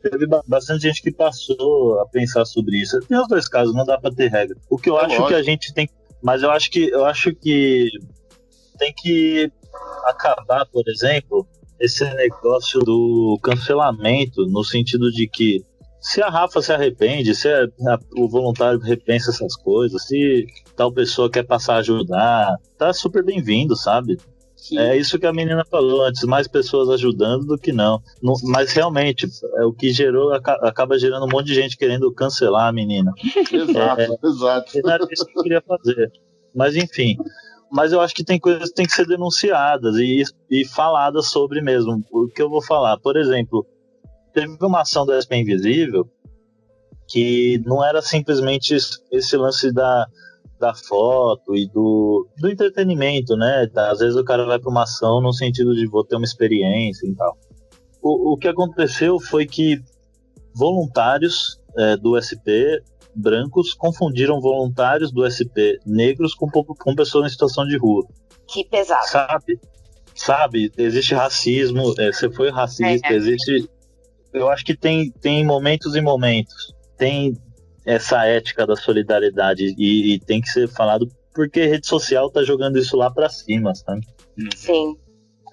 teve bastante gente que passou a pensar sobre isso. Tem os dois casos, não dá para ter regra. O que eu é acho lógico. que a gente tem, mas eu acho que eu acho que tem que acabar, por exemplo, esse negócio do cancelamento no sentido de que se a Rafa se arrepende, se a, a, o voluntário repensa essas coisas, se tal pessoa quer passar a ajudar, tá super bem-vindo, sabe? Sim. É isso que a menina falou antes, mais pessoas ajudando do que não. não mas realmente, é o que gerou, acaba gerando um monte de gente querendo cancelar a menina. exato, é, exato. Era isso que eu queria fazer. Mas enfim, mas eu acho que tem coisas que têm que ser denunciadas e, e faladas sobre mesmo. O que eu vou falar, por exemplo, teve uma ação do SP Invisível que não era simplesmente esse lance da da foto e do, do entretenimento, né? Às vezes o cara vai para uma ação no sentido de vou ter uma experiência e tal. O, o que aconteceu foi que voluntários é, do SP brancos confundiram voluntários do SP negros com, com pessoas em situação de rua. Que pesado. Sabe? Sabe? Existe racismo, é, você foi racista, é, é. existe. Eu acho que tem, tem momentos e momentos. Tem essa ética da solidariedade e, e, tem que ser falado porque rede social tá jogando isso lá para cima, sabe? Sim.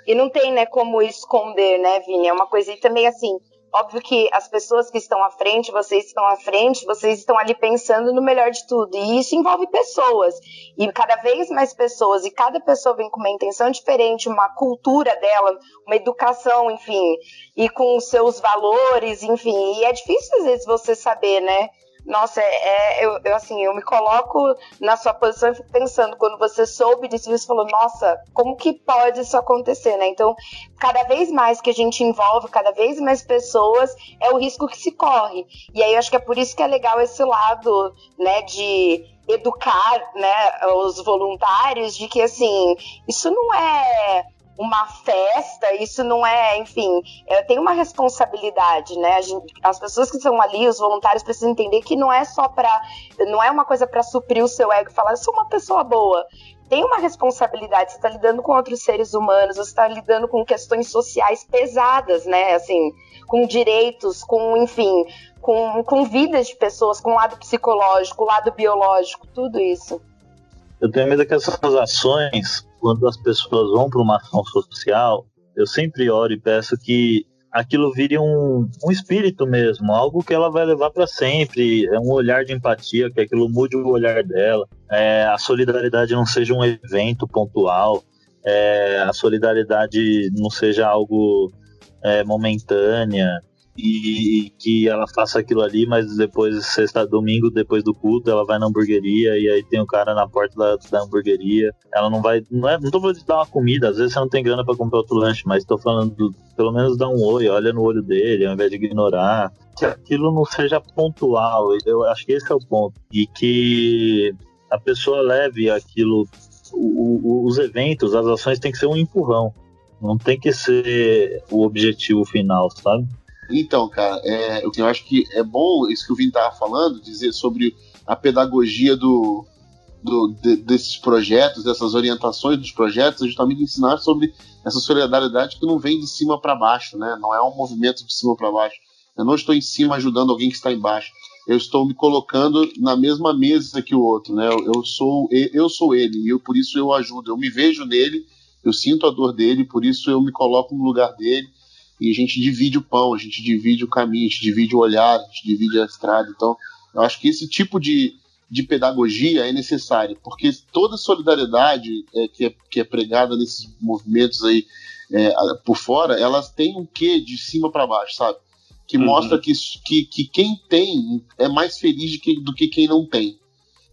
E não tem, né, como esconder, né, Vini? É uma coisa também assim, óbvio que as pessoas que estão à frente, vocês estão à frente, vocês estão ali pensando no melhor de tudo. E isso envolve pessoas. E cada vez mais pessoas, e cada pessoa vem com uma intenção diferente, uma cultura dela, uma educação, enfim, e com seus valores, enfim. E é difícil às vezes você saber, né? Nossa, é, é eu, eu, assim, eu me coloco na sua posição e fico pensando, quando você soube disso, você falou, nossa, como que pode isso acontecer, né? Então, cada vez mais que a gente envolve, cada vez mais pessoas, é o risco que se corre. E aí eu acho que é por isso que é legal esse lado, né, de educar, né, os voluntários de que assim, isso não é uma festa, isso não é, enfim, é, tem uma responsabilidade, né? Gente, as pessoas que estão ali, os voluntários precisam entender que não é só para, não é uma coisa para suprir o seu ego, falar eu sou uma pessoa boa. Tem uma responsabilidade, você está lidando com outros seres humanos, você está lidando com questões sociais pesadas, né? Assim, com direitos, com, enfim, com, com vidas de pessoas, com o lado psicológico, o lado biológico, tudo isso. Eu tenho medo que essas ações quando as pessoas vão para uma ação social, eu sempre oro e peço que aquilo vire um, um espírito mesmo, algo que ela vai levar para sempre, é um olhar de empatia, que aquilo mude o olhar dela, é, a solidariedade não seja um evento pontual, é, a solidariedade não seja algo é, momentânea, e, que ela faça aquilo ali, mas depois, sexta, domingo, depois do culto, ela vai na hamburgueria e aí tem o cara na porta da, da hamburgueria. Ela não vai. Não, é, não tô falando de dar uma comida, às vezes você não tem grana para comprar outro lanche, mas tô falando do, pelo menos dar um oi, olha no olho dele, ao invés de ignorar. Que aquilo não seja pontual, eu acho que esse é o ponto. E que a pessoa leve aquilo. O, o, os eventos, as ações tem que ser um empurrão. Não tem que ser o objetivo final, sabe? Então, cara, é, eu acho que é bom, isso que o Vini estava falando, dizer sobre a pedagogia do, do de, desses projetos, dessas orientações dos projetos, é justamente ensinar sobre essa solidariedade que não vem de cima para baixo, né? Não é um movimento de cima para baixo. Eu não estou em cima ajudando alguém que está embaixo. eu estou me colocando na mesma mesa que o outro, né? Eu sou eu sou ele e eu por isso eu ajudo. Eu me vejo nele, eu sinto a dor dele, por isso eu me coloco no lugar dele e a gente divide o pão, a gente divide o caminho, a gente divide o olhar, a gente divide a estrada. Então, eu acho que esse tipo de, de pedagogia é necessária, porque toda solidariedade é, que, é, que é pregada nesses movimentos aí é, por fora, elas têm um quê de cima para baixo, sabe? Que uhum. mostra que, que, que quem tem é mais feliz que, do que quem não tem.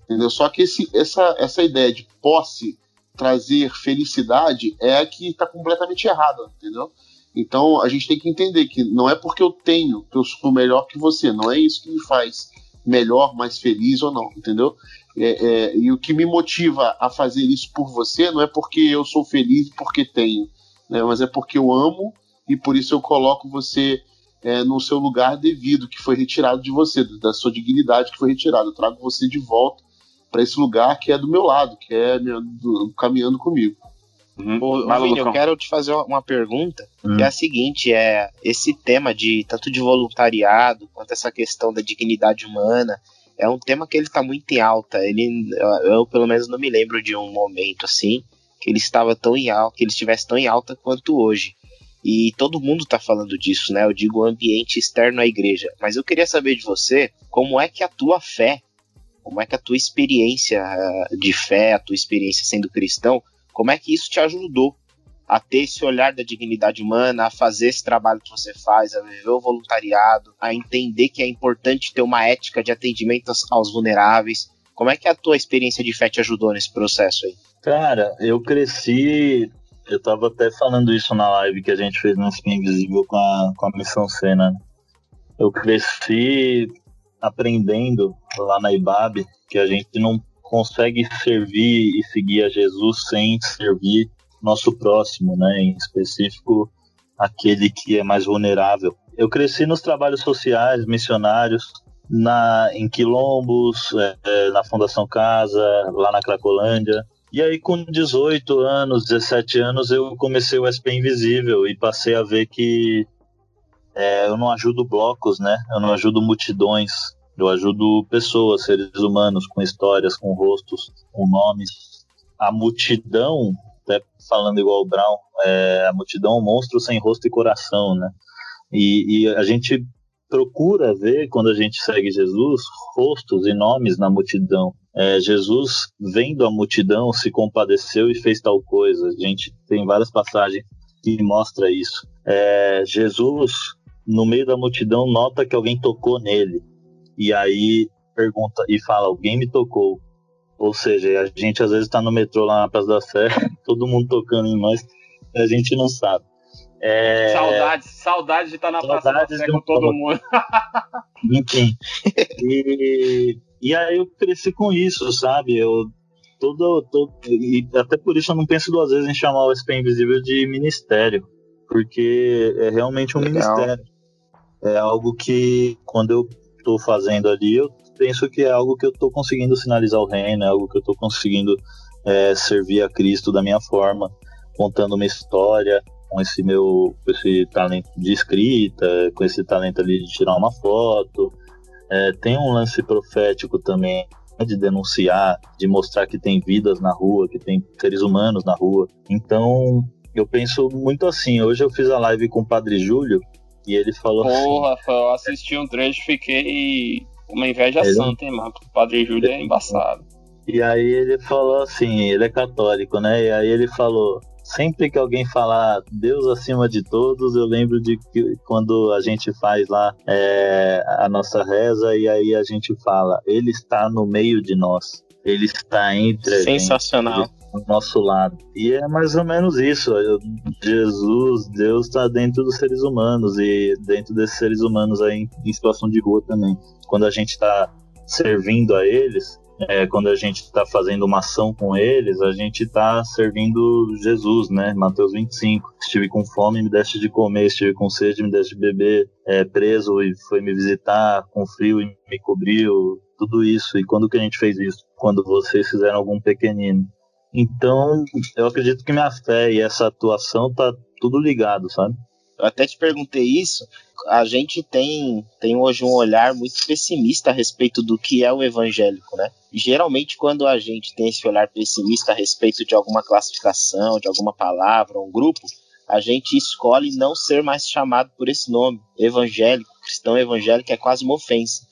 Entendeu? Só que esse, essa, essa ideia de posse trazer felicidade é a que está completamente errada, entendeu? Então a gente tem que entender que não é porque eu tenho que eu sou melhor que você, não é isso que me faz melhor, mais feliz ou não, entendeu? É, é, e o que me motiva a fazer isso por você não é porque eu sou feliz porque tenho, né, mas é porque eu amo e por isso eu coloco você é, no seu lugar devido, que foi retirado de você, da sua dignidade que foi retirada. Eu trago você de volta para esse lugar que é do meu lado, que é do, caminhando comigo. Uhum. Ô, Vini, eu quero te fazer uma pergunta, uhum. que é a seguinte, é esse tema de tanto de voluntariado quanto essa questão da dignidade humana, é um tema que ele está muito em alta. Ele, eu, pelo menos não me lembro de um momento assim que ele estava tão em alta, que ele estivesse tão em alta quanto hoje. E todo mundo está falando disso, né? Eu digo ambiente externo à igreja. Mas eu queria saber de você como é que a tua fé, como é que a tua experiência eh, de fé, a tua experiência sendo cristão, como é que isso te ajudou a ter esse olhar da dignidade humana, a fazer esse trabalho que você faz, a viver o voluntariado, a entender que é importante ter uma ética de atendimento aos vulneráveis. Como é que a tua experiência de fé te ajudou nesse processo aí? Cara, eu cresci. Eu tava até falando isso na live que a gente fez no Spin Invisível com a, com a Missão Cena. Eu cresci aprendendo lá na IBAB que a gente não consegue servir e seguir a Jesus sem servir nosso próximo, né? Em específico, aquele que é mais vulnerável. Eu cresci nos trabalhos sociais, missionários, na, em quilombos, é, é na Fundação Casa, lá na Cracolândia. E aí, com 18 anos, 17 anos, eu comecei o SP Invisível e passei a ver que é, eu não ajudo blocos, né? Eu não ajudo multidões. Eu ajudo pessoas, seres humanos, com histórias, com rostos, com nomes. A multidão, até falando igual o Brown, é, a multidão é um monstro sem rosto e coração, né? E, e, a gente procura ver, quando a gente segue Jesus, rostos e nomes na multidão. É, Jesus, vendo a multidão, se compadeceu e fez tal coisa. A gente tem várias passagens que mostra isso. É, Jesus, no meio da multidão, nota que alguém tocou nele e aí pergunta e fala: alguém me tocou. Ou seja, a gente às vezes está no metrô lá na Praça da Sé, todo mundo tocando em nós, a gente não sabe. É... Saudades, saudades de estar tá na Praça da Sé com todo mundo. Enfim. E, e aí eu cresci com isso, sabe? Eu todo, todo e até por isso eu não penso duas vezes em chamar o SP Invisível de ministério, porque é realmente um Legal. ministério. É algo que quando eu estou fazendo ali, eu penso que é algo que eu estou conseguindo sinalizar o reino, é algo que eu estou conseguindo é, servir a Cristo da minha forma, contando uma história com esse meu com esse talento de escrita, com esse talento ali de tirar uma foto. É, tem um lance profético também né, de denunciar, de mostrar que tem vidas na rua, que tem seres humanos na rua. Então, eu penso muito assim. Hoje eu fiz a live com o Padre Júlio e ele falou Porra, assim, eu assisti um trecho e fiquei uma inveja ele... santa, hein, mano? O Padre Júlio é embaçado. E aí ele falou assim, ele é católico, né? E aí ele falou, sempre que alguém falar Deus acima de todos, eu lembro de que quando a gente faz lá é, a nossa reza e aí a gente fala, Ele está no meio de nós, Ele está entre Sensacional. Do nosso lado. E é mais ou menos isso. Jesus, Deus está dentro dos seres humanos e dentro desses seres humanos aí em situação de rua também. Quando a gente está servindo a eles, é, quando a gente está fazendo uma ação com eles, a gente está servindo Jesus, né? Mateus 25. Estive com fome, me deste de comer, estive com sede, me deste de beber, é, preso e foi me visitar, com frio e me cobriu, tudo isso. E quando que a gente fez isso? Quando vocês fizeram algum pequenino. Então, eu acredito que minha fé e essa atuação tá tudo ligado, sabe? Eu até te perguntei isso. A gente tem, tem hoje um olhar muito pessimista a respeito do que é o evangélico, né? Geralmente, quando a gente tem esse olhar pessimista a respeito de alguma classificação, de alguma palavra, um grupo, a gente escolhe não ser mais chamado por esse nome, evangélico, cristão evangélico, é quase uma ofensa.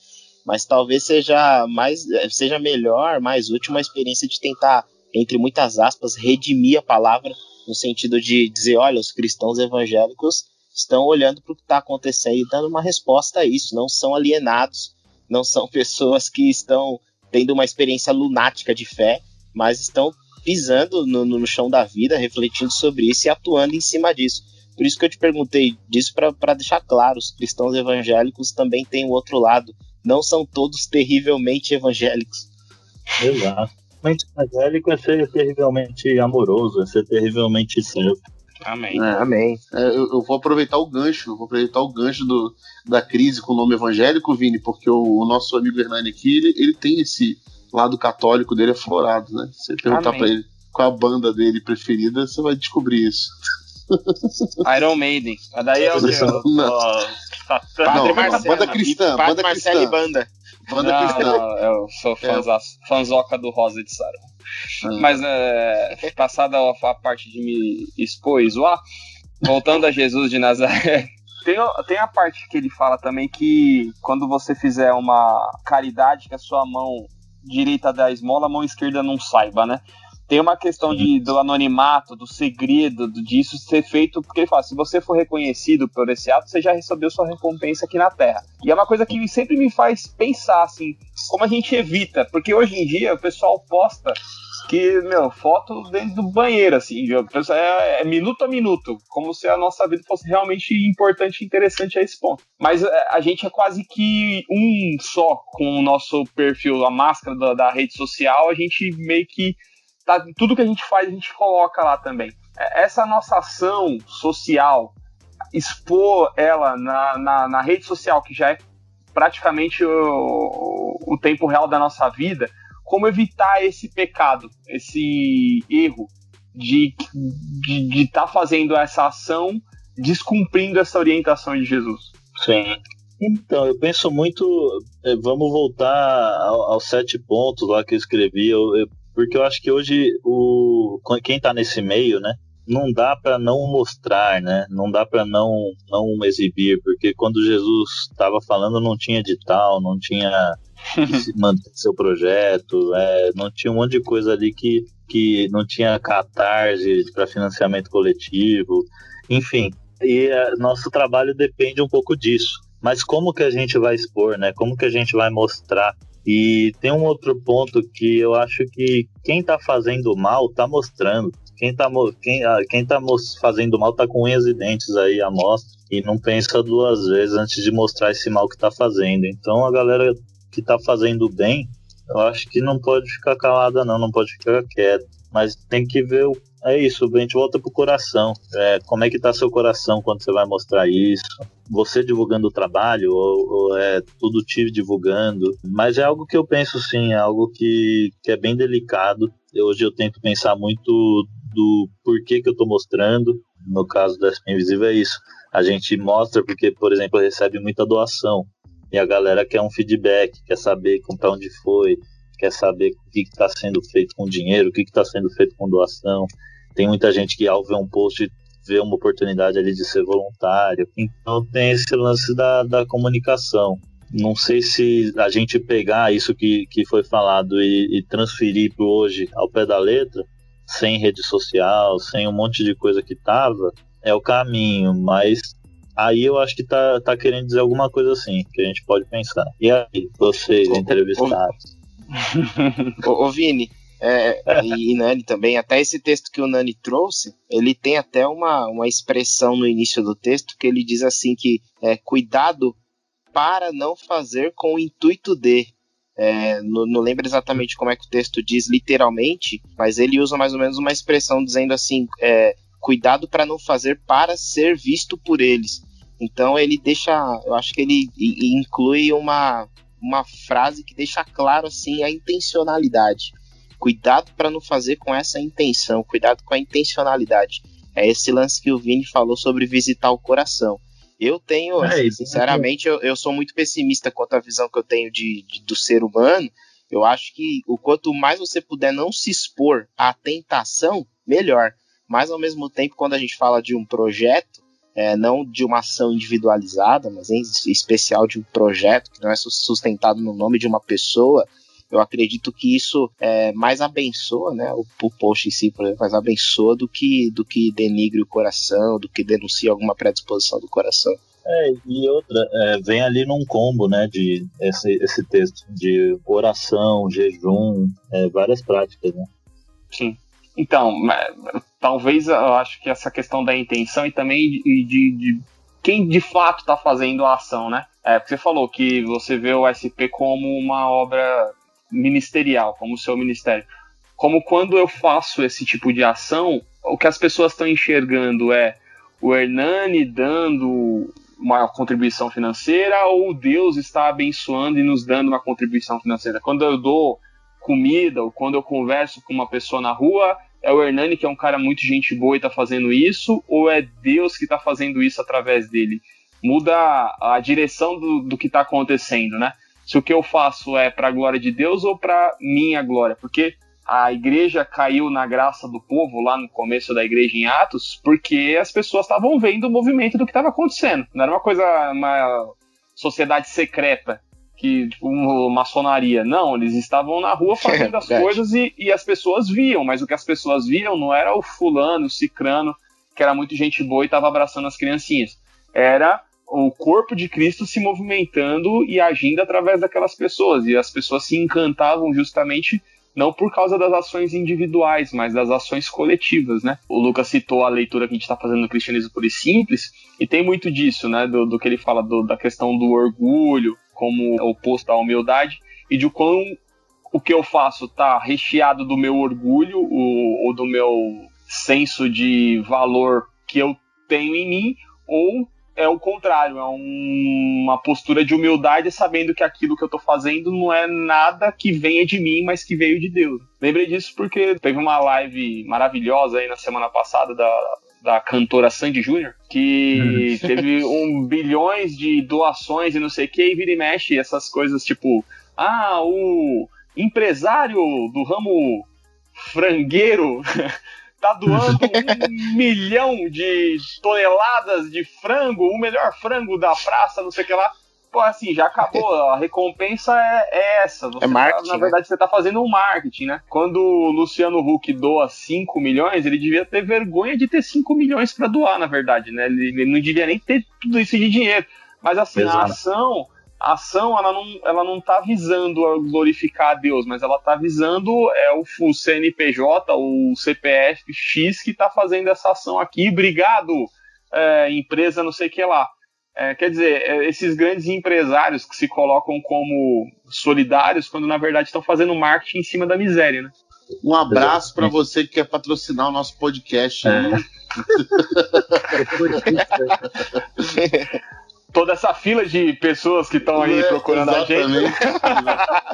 Mas talvez seja mais, seja melhor, mais útil uma experiência de tentar, entre muitas aspas, redimir a palavra no sentido de dizer, olha, os cristãos evangélicos estão olhando para o que está acontecendo e dando uma resposta a isso. Não são alienados, não são pessoas que estão tendo uma experiência lunática de fé, mas estão pisando no, no chão da vida, refletindo sobre isso e atuando em cima disso. Por isso que eu te perguntei disso para deixar claro, os cristãos evangélicos também têm o outro lado. Não são todos terrivelmente evangélicos. Exato. Evangélico é ser terrivelmente amoroso, é ser terrivelmente santo. Amém. É, Amém. É, eu, eu, vou aproveitar o gancho, vou aproveitar o gancho do, da crise com o nome evangélico, Vini, porque o, o nosso amigo Hernani aqui, ele, ele tem esse lado católico dele aflorado, né? Se você perguntar Amém. pra ele qual a banda dele preferida, você vai descobrir isso. Iron Maiden. A daí é o que? Não. Padre Marcelo. Banda cristã. Padre banda Marcelo cristã. e banda. Banda não, cristã. não, eu sou fãzaço, é. fanzoca do Rosa de Sara. Ah. Mas é, passada a parte de me expor e zoar, voltando a Jesus de Nazaré, tem, tem a parte que ele fala também que quando você fizer uma caridade que a sua mão direita da esmola, a mão esquerda não saiba, né? Tem uma questão de, do anonimato, do segredo, disso ser feito, porque ele fala, se você for reconhecido por esse ato, você já recebeu sua recompensa aqui na Terra. E é uma coisa que sempre me faz pensar, assim, como a gente evita, porque hoje em dia o pessoal posta que, meu, foto dentro do banheiro, assim, é, é, minuto a minuto, como se a nossa vida fosse realmente importante e interessante a esse ponto. Mas é, a gente é quase que um só com o nosso perfil, a máscara da, da rede social, a gente meio que tá, tudo que a gente faz a gente coloca lá também. É, essa nossa ação social, expor ela na, na, na rede social, que já é praticamente o, o tempo real da nossa vida, como evitar esse pecado, esse erro de estar tá fazendo essa ação descumprindo essa orientação de Jesus. Sim. Então, eu penso muito. É, vamos voltar aos sete pontos lá que eu escrevi. Eu, eu porque eu acho que hoje o quem está nesse meio, né, não dá para não mostrar, né? Não dá para não não exibir, porque quando Jesus estava falando não tinha edital, não tinha manter seu projeto, é, não tinha um monte de coisa ali que que não tinha catarse para financiamento coletivo, enfim. E é, nosso trabalho depende um pouco disso. Mas como que a gente vai expor, né? Como que a gente vai mostrar e tem um outro ponto que eu acho que quem tá fazendo mal tá mostrando. Quem tá, quem, ah, quem tá fazendo mal tá com unhas e dentes aí à mostra e não pensa duas vezes antes de mostrar esse mal que tá fazendo. Então a galera que tá fazendo bem, eu acho que não pode ficar calada não, não pode ficar quieta. Mas tem que ver o é isso, a gente volta pro coração. É, como é que tá seu coração quando você vai mostrar isso? Você divulgando o trabalho ou, ou, é tudo te divulgando? Mas é algo que eu penso sim, é algo que, que é bem delicado. Hoje eu tento pensar muito do porquê que eu tô mostrando. No caso da SP Invisível é isso. A gente mostra porque, por exemplo, recebe muita doação. E a galera quer um feedback, quer saber para onde foi, quer saber o que está sendo feito com dinheiro, o que está sendo feito com doação. Tem muita gente que ao ver um post vê uma oportunidade ali de ser voluntário. Então tem esse lance da, da comunicação. Não sei se a gente pegar isso que, que foi falado e, e transferir para hoje ao pé da letra, sem rede social, sem um monte de coisa que tava, é o caminho, mas aí eu acho que tá, tá querendo dizer alguma coisa assim, que a gente pode pensar. E aí, vocês, entrevistados? Ô, ô Vini, é, e, Nani também, até esse texto que o Nani trouxe, ele tem até uma, uma expressão no início do texto que ele diz assim que é cuidado para não fazer com o intuito de. É, não, não, lembro exatamente como é que o texto diz literalmente, mas ele usa mais ou menos uma expressão dizendo assim: é, cuidado para não fazer para ser visto por eles. Então ele deixa, eu acho que ele inclui uma, uma frase que deixa claro assim a intencionalidade. Cuidado para não fazer com essa intenção, cuidado com a intencionalidade. é esse lance que o Vini falou sobre visitar o coração. Eu tenho, é, assim, sinceramente, eu, eu, sou muito pessimista quanto à visão que eu tenho de, de, do ser humano. Eu acho que o quanto mais você puder não se expor à tentação, melhor. Mas ao mesmo tempo, quando a gente fala de um projeto, é, não de uma ação individualizada, mas em especial de um projeto que não é sustentado no nome de uma pessoa, eu acredito que isso é, mais abençoa, né, o, o post em si, por exemplo, mais abençoa do que, do que denigre o coração, do que denuncia alguma predisposição do coração. É, e outra, é, vem ali num combo, né, de esse, esse texto de oração, jejum, é, várias práticas, né? Sim. Então, talvez eu acho que essa questão da intenção e também de, de, de quem de fato está fazendo a ação, né? É, porque você falou que você vê o SP como uma obra ministerial, como o seu ministério. Como quando eu faço esse tipo de ação, o que as pessoas estão enxergando é o Hernani dando uma contribuição financeira ou Deus está abençoando e nos dando uma contribuição financeira. Quando eu dou comida ou quando eu converso com uma pessoa na rua, é o Hernani que é um cara muito gente boa e está fazendo isso ou é Deus que está fazendo isso através dele? Muda a direção do, do que está acontecendo, né? Se o que eu faço é para a glória de Deus ou para minha glória, porque a igreja caiu na graça do povo lá no começo da igreja em Atos, porque as pessoas estavam vendo o movimento do que estava acontecendo. Não era uma coisa, uma sociedade secreta, que tipo uma maçonaria. Não, eles estavam na rua fazendo é, as coisas e, e, as pessoas viam, mas o que as pessoas viam não era o fulano, o cicrano, que era muito gente boa e estava abraçando as criancinhas. Era o corpo de Cristo se movimentando e agindo através daquelas pessoas. E as pessoas se encantavam justamente não por causa das ações individuais, mas das ações coletivas, né? O Lucas citou a leitura que a gente está fazendo no Cristianismo Puro e Simples, e tem muito disso, né? Do, do que ele fala do, da questão do orgulho como oposto à humildade, e de quão o que eu faço tá recheado do meu orgulho ou, ou do meu senso de valor que eu tenho em mim, ou é o contrário, é um, uma postura de humildade, sabendo que aquilo que eu tô fazendo não é nada que venha de mim, mas que veio de Deus. Lembrei disso porque teve uma live maravilhosa aí na semana passada da, da cantora Sandy Júnior, que hum. teve um bilhões de doações e não sei o que, e vira e mexe essas coisas tipo, ah, o empresário do ramo frangueiro tá doando um milhão de toneladas de frango, o melhor frango da praça, não sei o que lá. Pô, assim, já acabou. A recompensa é, é essa. Você é marketing. Tá, na verdade, né? você tá fazendo um marketing, né? Quando o Luciano Huck doa 5 milhões, ele devia ter vergonha de ter 5 milhões para doar, na verdade, né? Ele, ele, não devia nem ter tudo isso de dinheiro. Mas assim, Exato. a ação a ação ela não, ela não tá visando glorificar a Deus, mas ela tá visando é o, o CNPJ, o CPF X que tá fazendo essa ação aqui. Obrigado, é, empresa não sei o que lá. É, quer dizer, é, esses grandes empresários que se colocam como solidários, quando na verdade estão fazendo marketing em cima da miséria, né? Um abraço para você que quer patrocinar o nosso podcast. É. toda essa fila de pessoas que estão aí é, procurando a gente.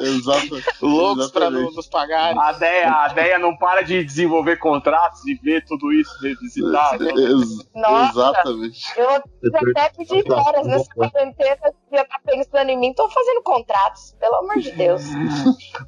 Exatamente. Loucos para nos pagarem. A ideia, a ideia não para de desenvolver contratos e ver tudo isso revisitado. Ex Nossa, exatamente. Eu até pedi férias nessa quarentena, já tá pensando em mim, tô fazendo contratos, pelo amor de Deus.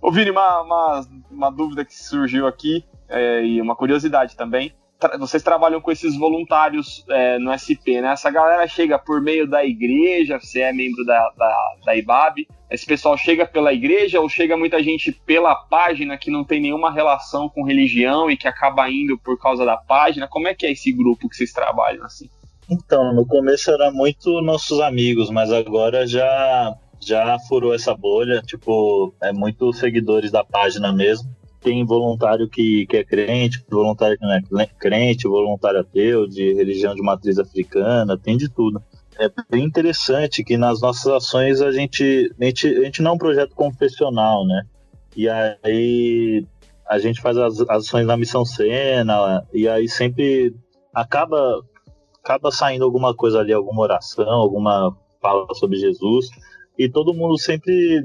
Ô Vini, uma, uma, uma dúvida que surgiu aqui, é, e uma curiosidade também vocês trabalham com esses voluntários é, no SP, né? Essa galera chega por meio da igreja, você é membro da, da, da IBAB, esse pessoal chega pela igreja ou chega muita gente pela página que não tem nenhuma relação com religião e que acaba indo por causa da página? Como é que é esse grupo que vocês trabalham assim? Então, no começo era muito nossos amigos, mas agora já já furou essa bolha, tipo, é muito seguidores da página mesmo tem voluntário que, que é crente, voluntário que não é crente, voluntário ateu, de religião de matriz africana, tem de tudo. É bem interessante que nas nossas ações a gente, a gente, a gente não é um projeto confessional, né? E aí a gente faz as, ações na Missão Sena, e aí sempre acaba, acaba saindo alguma coisa ali, alguma oração, alguma fala sobre Jesus e todo mundo sempre,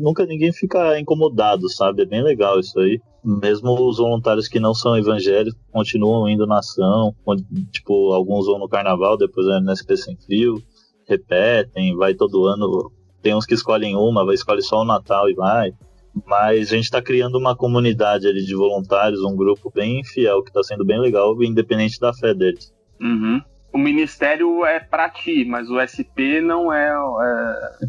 nunca ninguém fica incomodado, sabe? É bem legal isso aí. mesmo os voluntários que não são evangélicos continuam indo na ação, tipo, alguns vão no carnaval, depois vão no SP Sem Frio, repetem, vai todo ano, tem uns que escolhem uma, vai escolher só o Natal e vai. Mas a gente está criando uma comunidade ali de voluntários, um grupo bem fiel, que está sendo bem legal, independente da fé deles. Uhum. O ministério é para ti, mas o SP não é, é,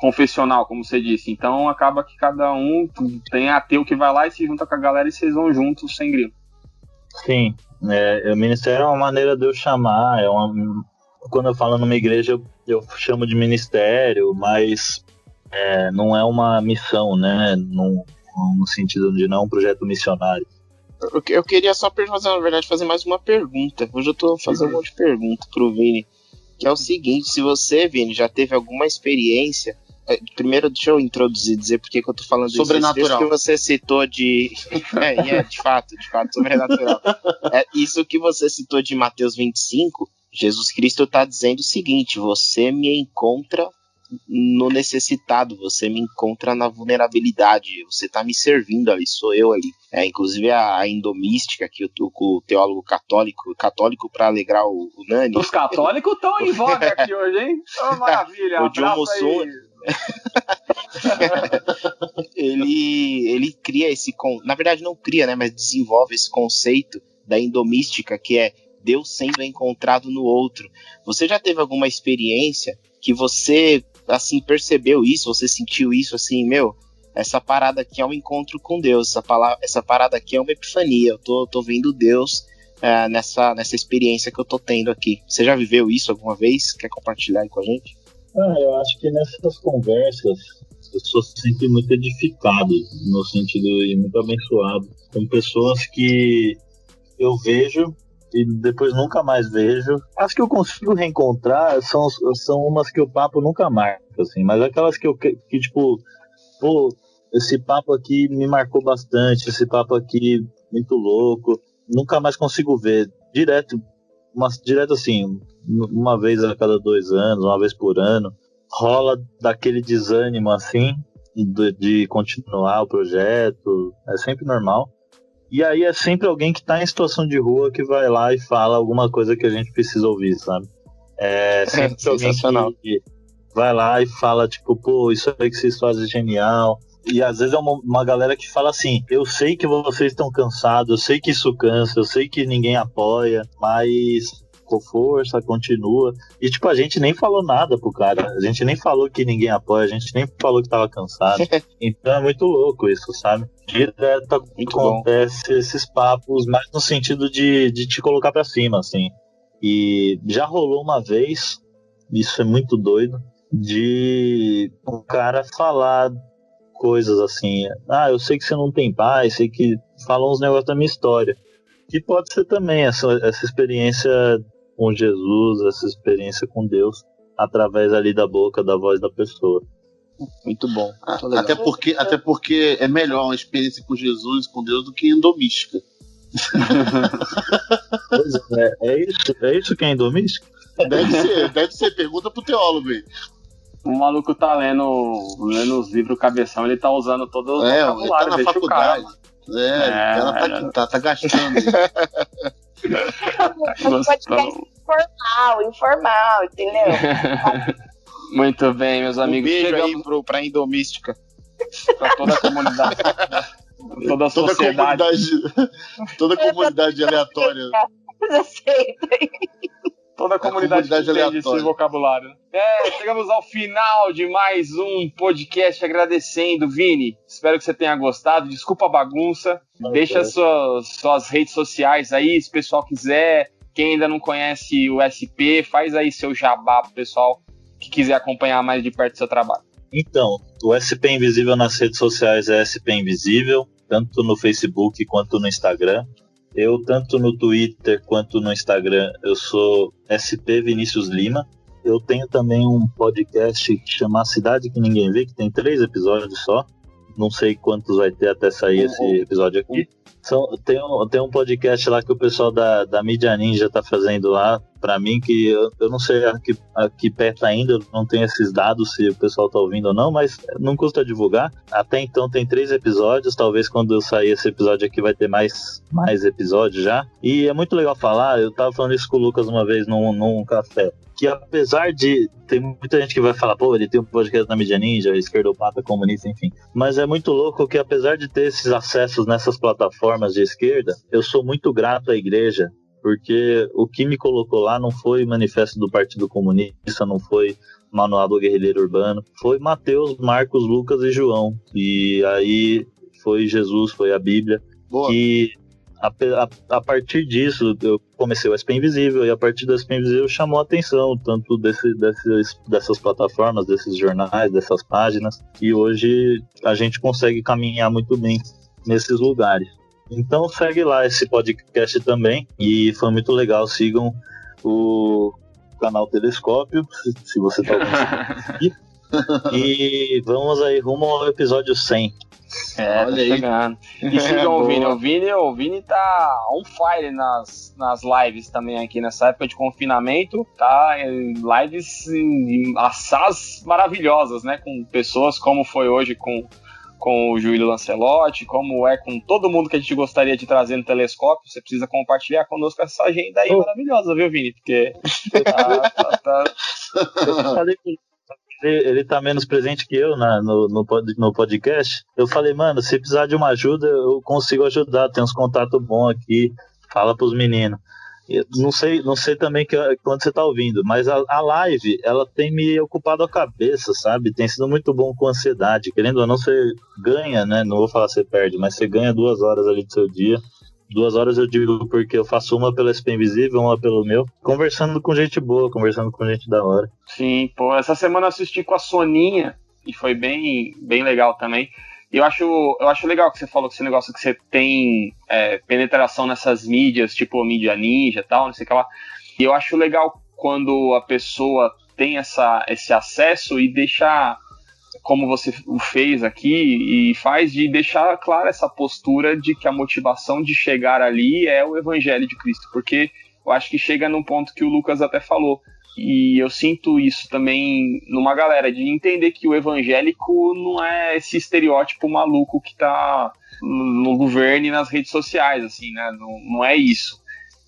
confessional, como você disse. Então acaba que cada um tem ateu que vai lá e se junta com a galera e vocês vão juntos sem grilo. Sim, é, o ministério é uma maneira de eu chamar, é uma, quando eu falo numa igreja eu, eu chamo de ministério, mas é, não é uma missão, né? No, no sentido de não é um projeto missionário. Eu, eu queria só fazer, na verdade, fazer mais uma pergunta. Hoje eu tô fazendo um monte de pergunta pro Vini. Que é o seguinte, se você, Vini, já teve alguma experiência. É, primeiro, deixa eu introduzir, dizer por que eu tô falando sobrenatural. isso. que você citou de. é, é, de fato, de fato, sobrenatural. É, isso que você citou de Mateus 25, Jesus Cristo está dizendo o seguinte: você me encontra no necessitado, você me encontra na vulnerabilidade, você está me servindo ali, sou eu ali. É, inclusive a, a endomística, que o, o teólogo católico, católico para alegrar o, o, Nani. Os católicos estão em voga aqui hoje, hein? Oh, maravilha, o John Mussum, ele, ele cria esse. Na verdade, não cria, né? Mas desenvolve esse conceito da endomística, que é Deus sendo encontrado no outro. Você já teve alguma experiência que você assim percebeu isso, você sentiu isso assim, meu, essa parada aqui é um encontro com Deus, essa, palavra, essa parada aqui é uma epifania, eu tô, tô vendo Deus é, nessa, nessa experiência que eu tô tendo aqui. Você já viveu isso alguma vez? Quer compartilhar aí com a gente? Ah, eu acho que nessas conversas eu sou sempre muito edificado, no sentido e muito abençoado, com pessoas que eu vejo e depois nunca mais vejo. As que eu consigo reencontrar são, são umas que o papo nunca marca, assim, mas aquelas que eu que, que tipo, pô, esse papo aqui me marcou bastante, esse papo aqui muito louco, nunca mais consigo ver direto, mas direto assim, uma vez a cada dois anos, uma vez por ano, rola daquele desânimo assim de, de continuar o projeto, é sempre normal. E aí é sempre alguém que tá em situação de rua que vai lá e fala alguma coisa que a gente precisa ouvir, sabe? É sempre é, alguém que vai lá e fala, tipo, pô, isso aí que vocês fazem é genial. E às vezes é uma, uma galera que fala assim: eu sei que vocês estão cansados, eu sei que isso cansa, eu sei que ninguém apoia, mas com força, continua. E, tipo, a gente nem falou nada pro cara. A gente nem falou que ninguém apoia, a gente nem falou que tava cansado. então é muito louco isso, sabe? Direto muito acontece bom. esses papos, mais no sentido de, de te colocar para cima, assim. E já rolou uma vez, isso é muito doido, de um cara falar coisas assim. Ah, eu sei que você não tem pai, sei que falam uns negócios da minha história. Que pode ser também essa, essa experiência com Jesus, essa experiência com Deus, através ali da boca, da voz da pessoa. Muito bom. até, porque, até porque é melhor uma experiência com Jesus, com Deus, do que endomística. pois é, é isso, é isso que é endomística? Deve ser, deve ser. Pergunta pro teólogo aí. O maluco tá lendo, lendo os livros cabeção, ele tá usando todo o é, ele tá na faculdade. É, é, ela tá, é, tá, tá gastando. podcast informal, informal, entendeu? Muito bem, meus amigos. Um beijo Chegamos... aí pro, pra Indomística. Pra toda a comunidade. toda a sociedade. Toda comunidade, toda comunidade aleatória. Toda a comunidade, a comunidade que entende esse vocabulário. É, chegamos ao final de mais um podcast agradecendo, Vini. Espero que você tenha gostado. Desculpa a bagunça. Deixa suas, suas redes sociais aí, se o pessoal quiser. Quem ainda não conhece o SP, faz aí seu jabá pro pessoal que quiser acompanhar mais de perto do seu trabalho. Então, o SP Invisível nas redes sociais é SP Invisível, tanto no Facebook quanto no Instagram. Eu, tanto no Twitter quanto no Instagram, eu sou SP Vinícius Lima. Eu tenho também um podcast que chama Cidade que Ninguém Vê, que tem três episódios só. Não sei quantos vai ter até sair esse episódio aqui. São, tem, um, tem um podcast lá que o pessoal da, da Mídia Ninja tá fazendo lá. Para mim que eu, eu, não sei aqui, aqui perto ainda, não tem esses dados se o pessoal tá ouvindo ou não, mas não custa divulgar. Até então tem três episódios, talvez quando eu sair esse episódio aqui vai ter mais, mais episódios já. E é muito legal falar, eu tava falando isso com o Lucas uma vez num, num café que apesar de tem muita gente que vai falar, pô, ele tem um podcast na mídia ninja, esquerdopata, comunista, enfim. Mas é muito louco que apesar de ter esses acessos nessas plataformas de esquerda, eu sou muito grato à igreja, porque o que me colocou lá não foi manifesto do Partido Comunista, não foi manual do guerrilheiro urbano, foi Mateus, Marcos, Lucas e João. E aí foi Jesus, foi a Bíblia. Boa. Que a, a, a, partir disso, eu comecei o SP Invisível, e a partir do SP Invisível chamou a atenção, tanto desse, desses, dessas plataformas, desses jornais, dessas páginas, e hoje a gente consegue caminhar muito bem nesses lugares. Então segue lá esse podcast também, e foi muito legal, sigam o canal Telescópio, se, você está ouvindo. e vamos aí rumo ao episódio 100. É, Olha tá chegando. E sigam o Vini. O Vini, o Vini tá on fire nas, nas lives também aqui nessa época de confinamento. Tá em lives em, assaz maravilhosas, né? Com pessoas como foi hoje com, com o Júlio Lancelotti, como é com todo mundo que a gente gostaria de trazer no telescópio. Você precisa compartilhar conosco essa agenda aí oh. maravilhosa, viu, Vini? Porque tá, tá, tá... Eu falei ele, ele tá menos presente que eu na, no, no, no, podcast. Eu falei, mano, se precisar de uma ajuda, eu consigo ajudar. Tem uns contatos bons aqui. Fala pros meninos. Não sei, não sei também que, quando você tá ouvindo, mas a, a, live, ela tem me ocupado a cabeça, sabe? Tem sido muito bom com ansiedade. Querendo ou não, você ganha, né? Não vou falar você perde, mas você ganha duas horas ali do seu dia Duas horas eu digo porque eu faço uma pelo SP Invisível, uma pelo meu. Conversando com gente boa, conversando com gente da hora. Sim, pô, essa semana eu assisti com a Soninha e foi bem, bem legal também. Eu acho, eu acho legal que você falou que esse negócio que você tem é, penetração nessas mídias, tipo mídia ninja e tal, não sei o que lá. E eu acho legal quando a pessoa tem essa, esse acesso e deixa como você fez aqui, e faz de deixar clara essa postura de que a motivação de chegar ali é o evangelho de Cristo, porque eu acho que chega num ponto que o Lucas até falou. E eu sinto isso também numa galera, de entender que o evangélico não é esse estereótipo maluco que tá no governo e nas redes sociais, assim, né? Não, não é isso.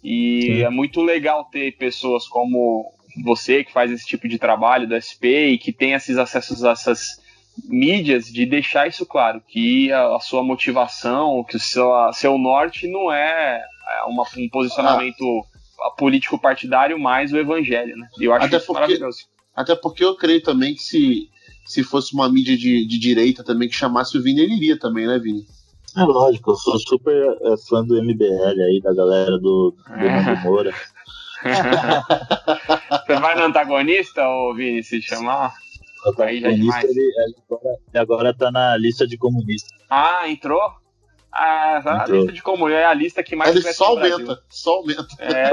E Sim. é muito legal ter pessoas como você que faz esse tipo de trabalho do SP e que tem esses acessos a essas mídias de deixar isso claro, que a, a sua motivação, que o seu, seu norte não é, é uma, um posicionamento ah. Político partidário, mais o evangelho, né? E eu acho até isso porque, maravilhoso. Até porque eu creio também que se, se fosse uma mídia de, de direita também que chamasse o Vini, ele iria também, né, Vini? É lógico, eu sou super é, fã do MBL aí, da galera do, do é. Moura. Você vai no antagonista, ou Vini, se chamar? Aí já é. Ele, ele, agora, ele agora tá na lista de comunistas. Ah, entrou? Entrou. a lista de comunistas é a lista que mais Ele só aumenta, só aumenta. É,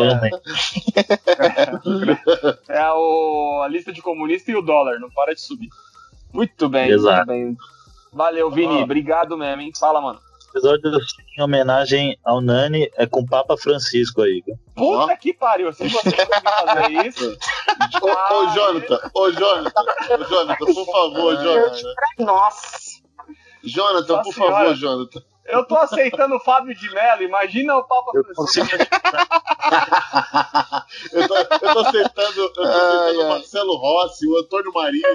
é, é o, a lista de comunistas e o dólar, não para de subir. Muito bem, Exato. muito bem. Valeu, Vini. Obrigado mesmo, hein? Fala, mano episódio em homenagem ao Nani é com o Papa Francisco aí. Puta que pariu, se você conseguir fazer isso. ô, ô, Jonathan, ô, Jonathan, ô, Jonathan, por favor, Jonathan. Nossa. Jonathan, Nossa por senhora. favor, Jonathan. Eu tô aceitando o Fábio de Mello, imagina o Papa Francisco. eu, tô, eu tô aceitando, eu tô aceitando o Marcelo Rossi, o Antônio Maria.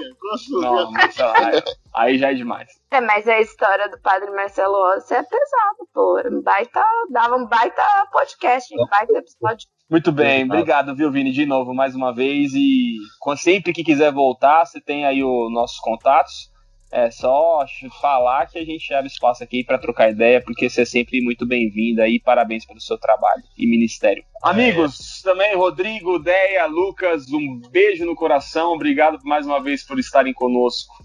Não, aí, aí já é demais. É, mas a história do padre Marcelo Rossi é pesada, pô. Baita, dava um baita podcast, um baita episódio. Muito bem, obrigado, viu, Vini, de novo, mais uma vez. E sempre que quiser voltar, você tem aí os nossos contatos. É só falar que a gente abre espaço aqui para trocar ideia, porque você é sempre muito bem-vinda e parabéns pelo seu trabalho e ministério. É. Amigos, também Rodrigo, Deia, Lucas, um beijo no coração. Obrigado mais uma vez por estarem conosco.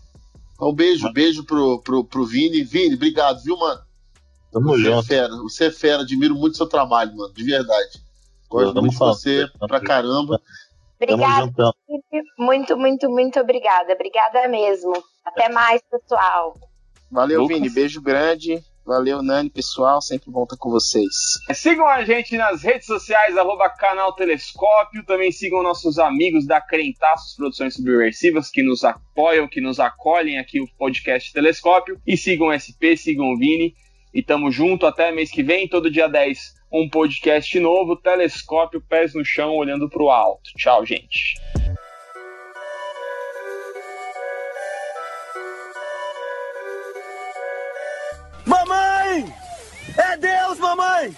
Um beijo, beijo pro, pro, pro Vini. Vini, obrigado, viu, mano? Tamo você junto. É fera, você é fera, admiro muito seu trabalho, mano, de verdade. Gosto muito de você pra caramba. Obrigada, muito, muito, muito obrigada. Obrigada mesmo. Até mais, pessoal. Valeu, Lucas. Vini. Beijo grande. Valeu, Nani, pessoal. Sempre bom estar com vocês. Sigam a gente nas redes sociais, arroba canal Telescópio. Também sigam nossos amigos da Crentaços Produções Subversivas, que nos apoiam, que nos acolhem aqui o podcast Telescópio. E sigam o SP, sigam o Vini. E tamo junto até mês que vem, todo dia 10, um podcast novo, Telescópio, pés no chão, olhando pro alto. Tchau, gente. Mamãe! É Deus, mamãe!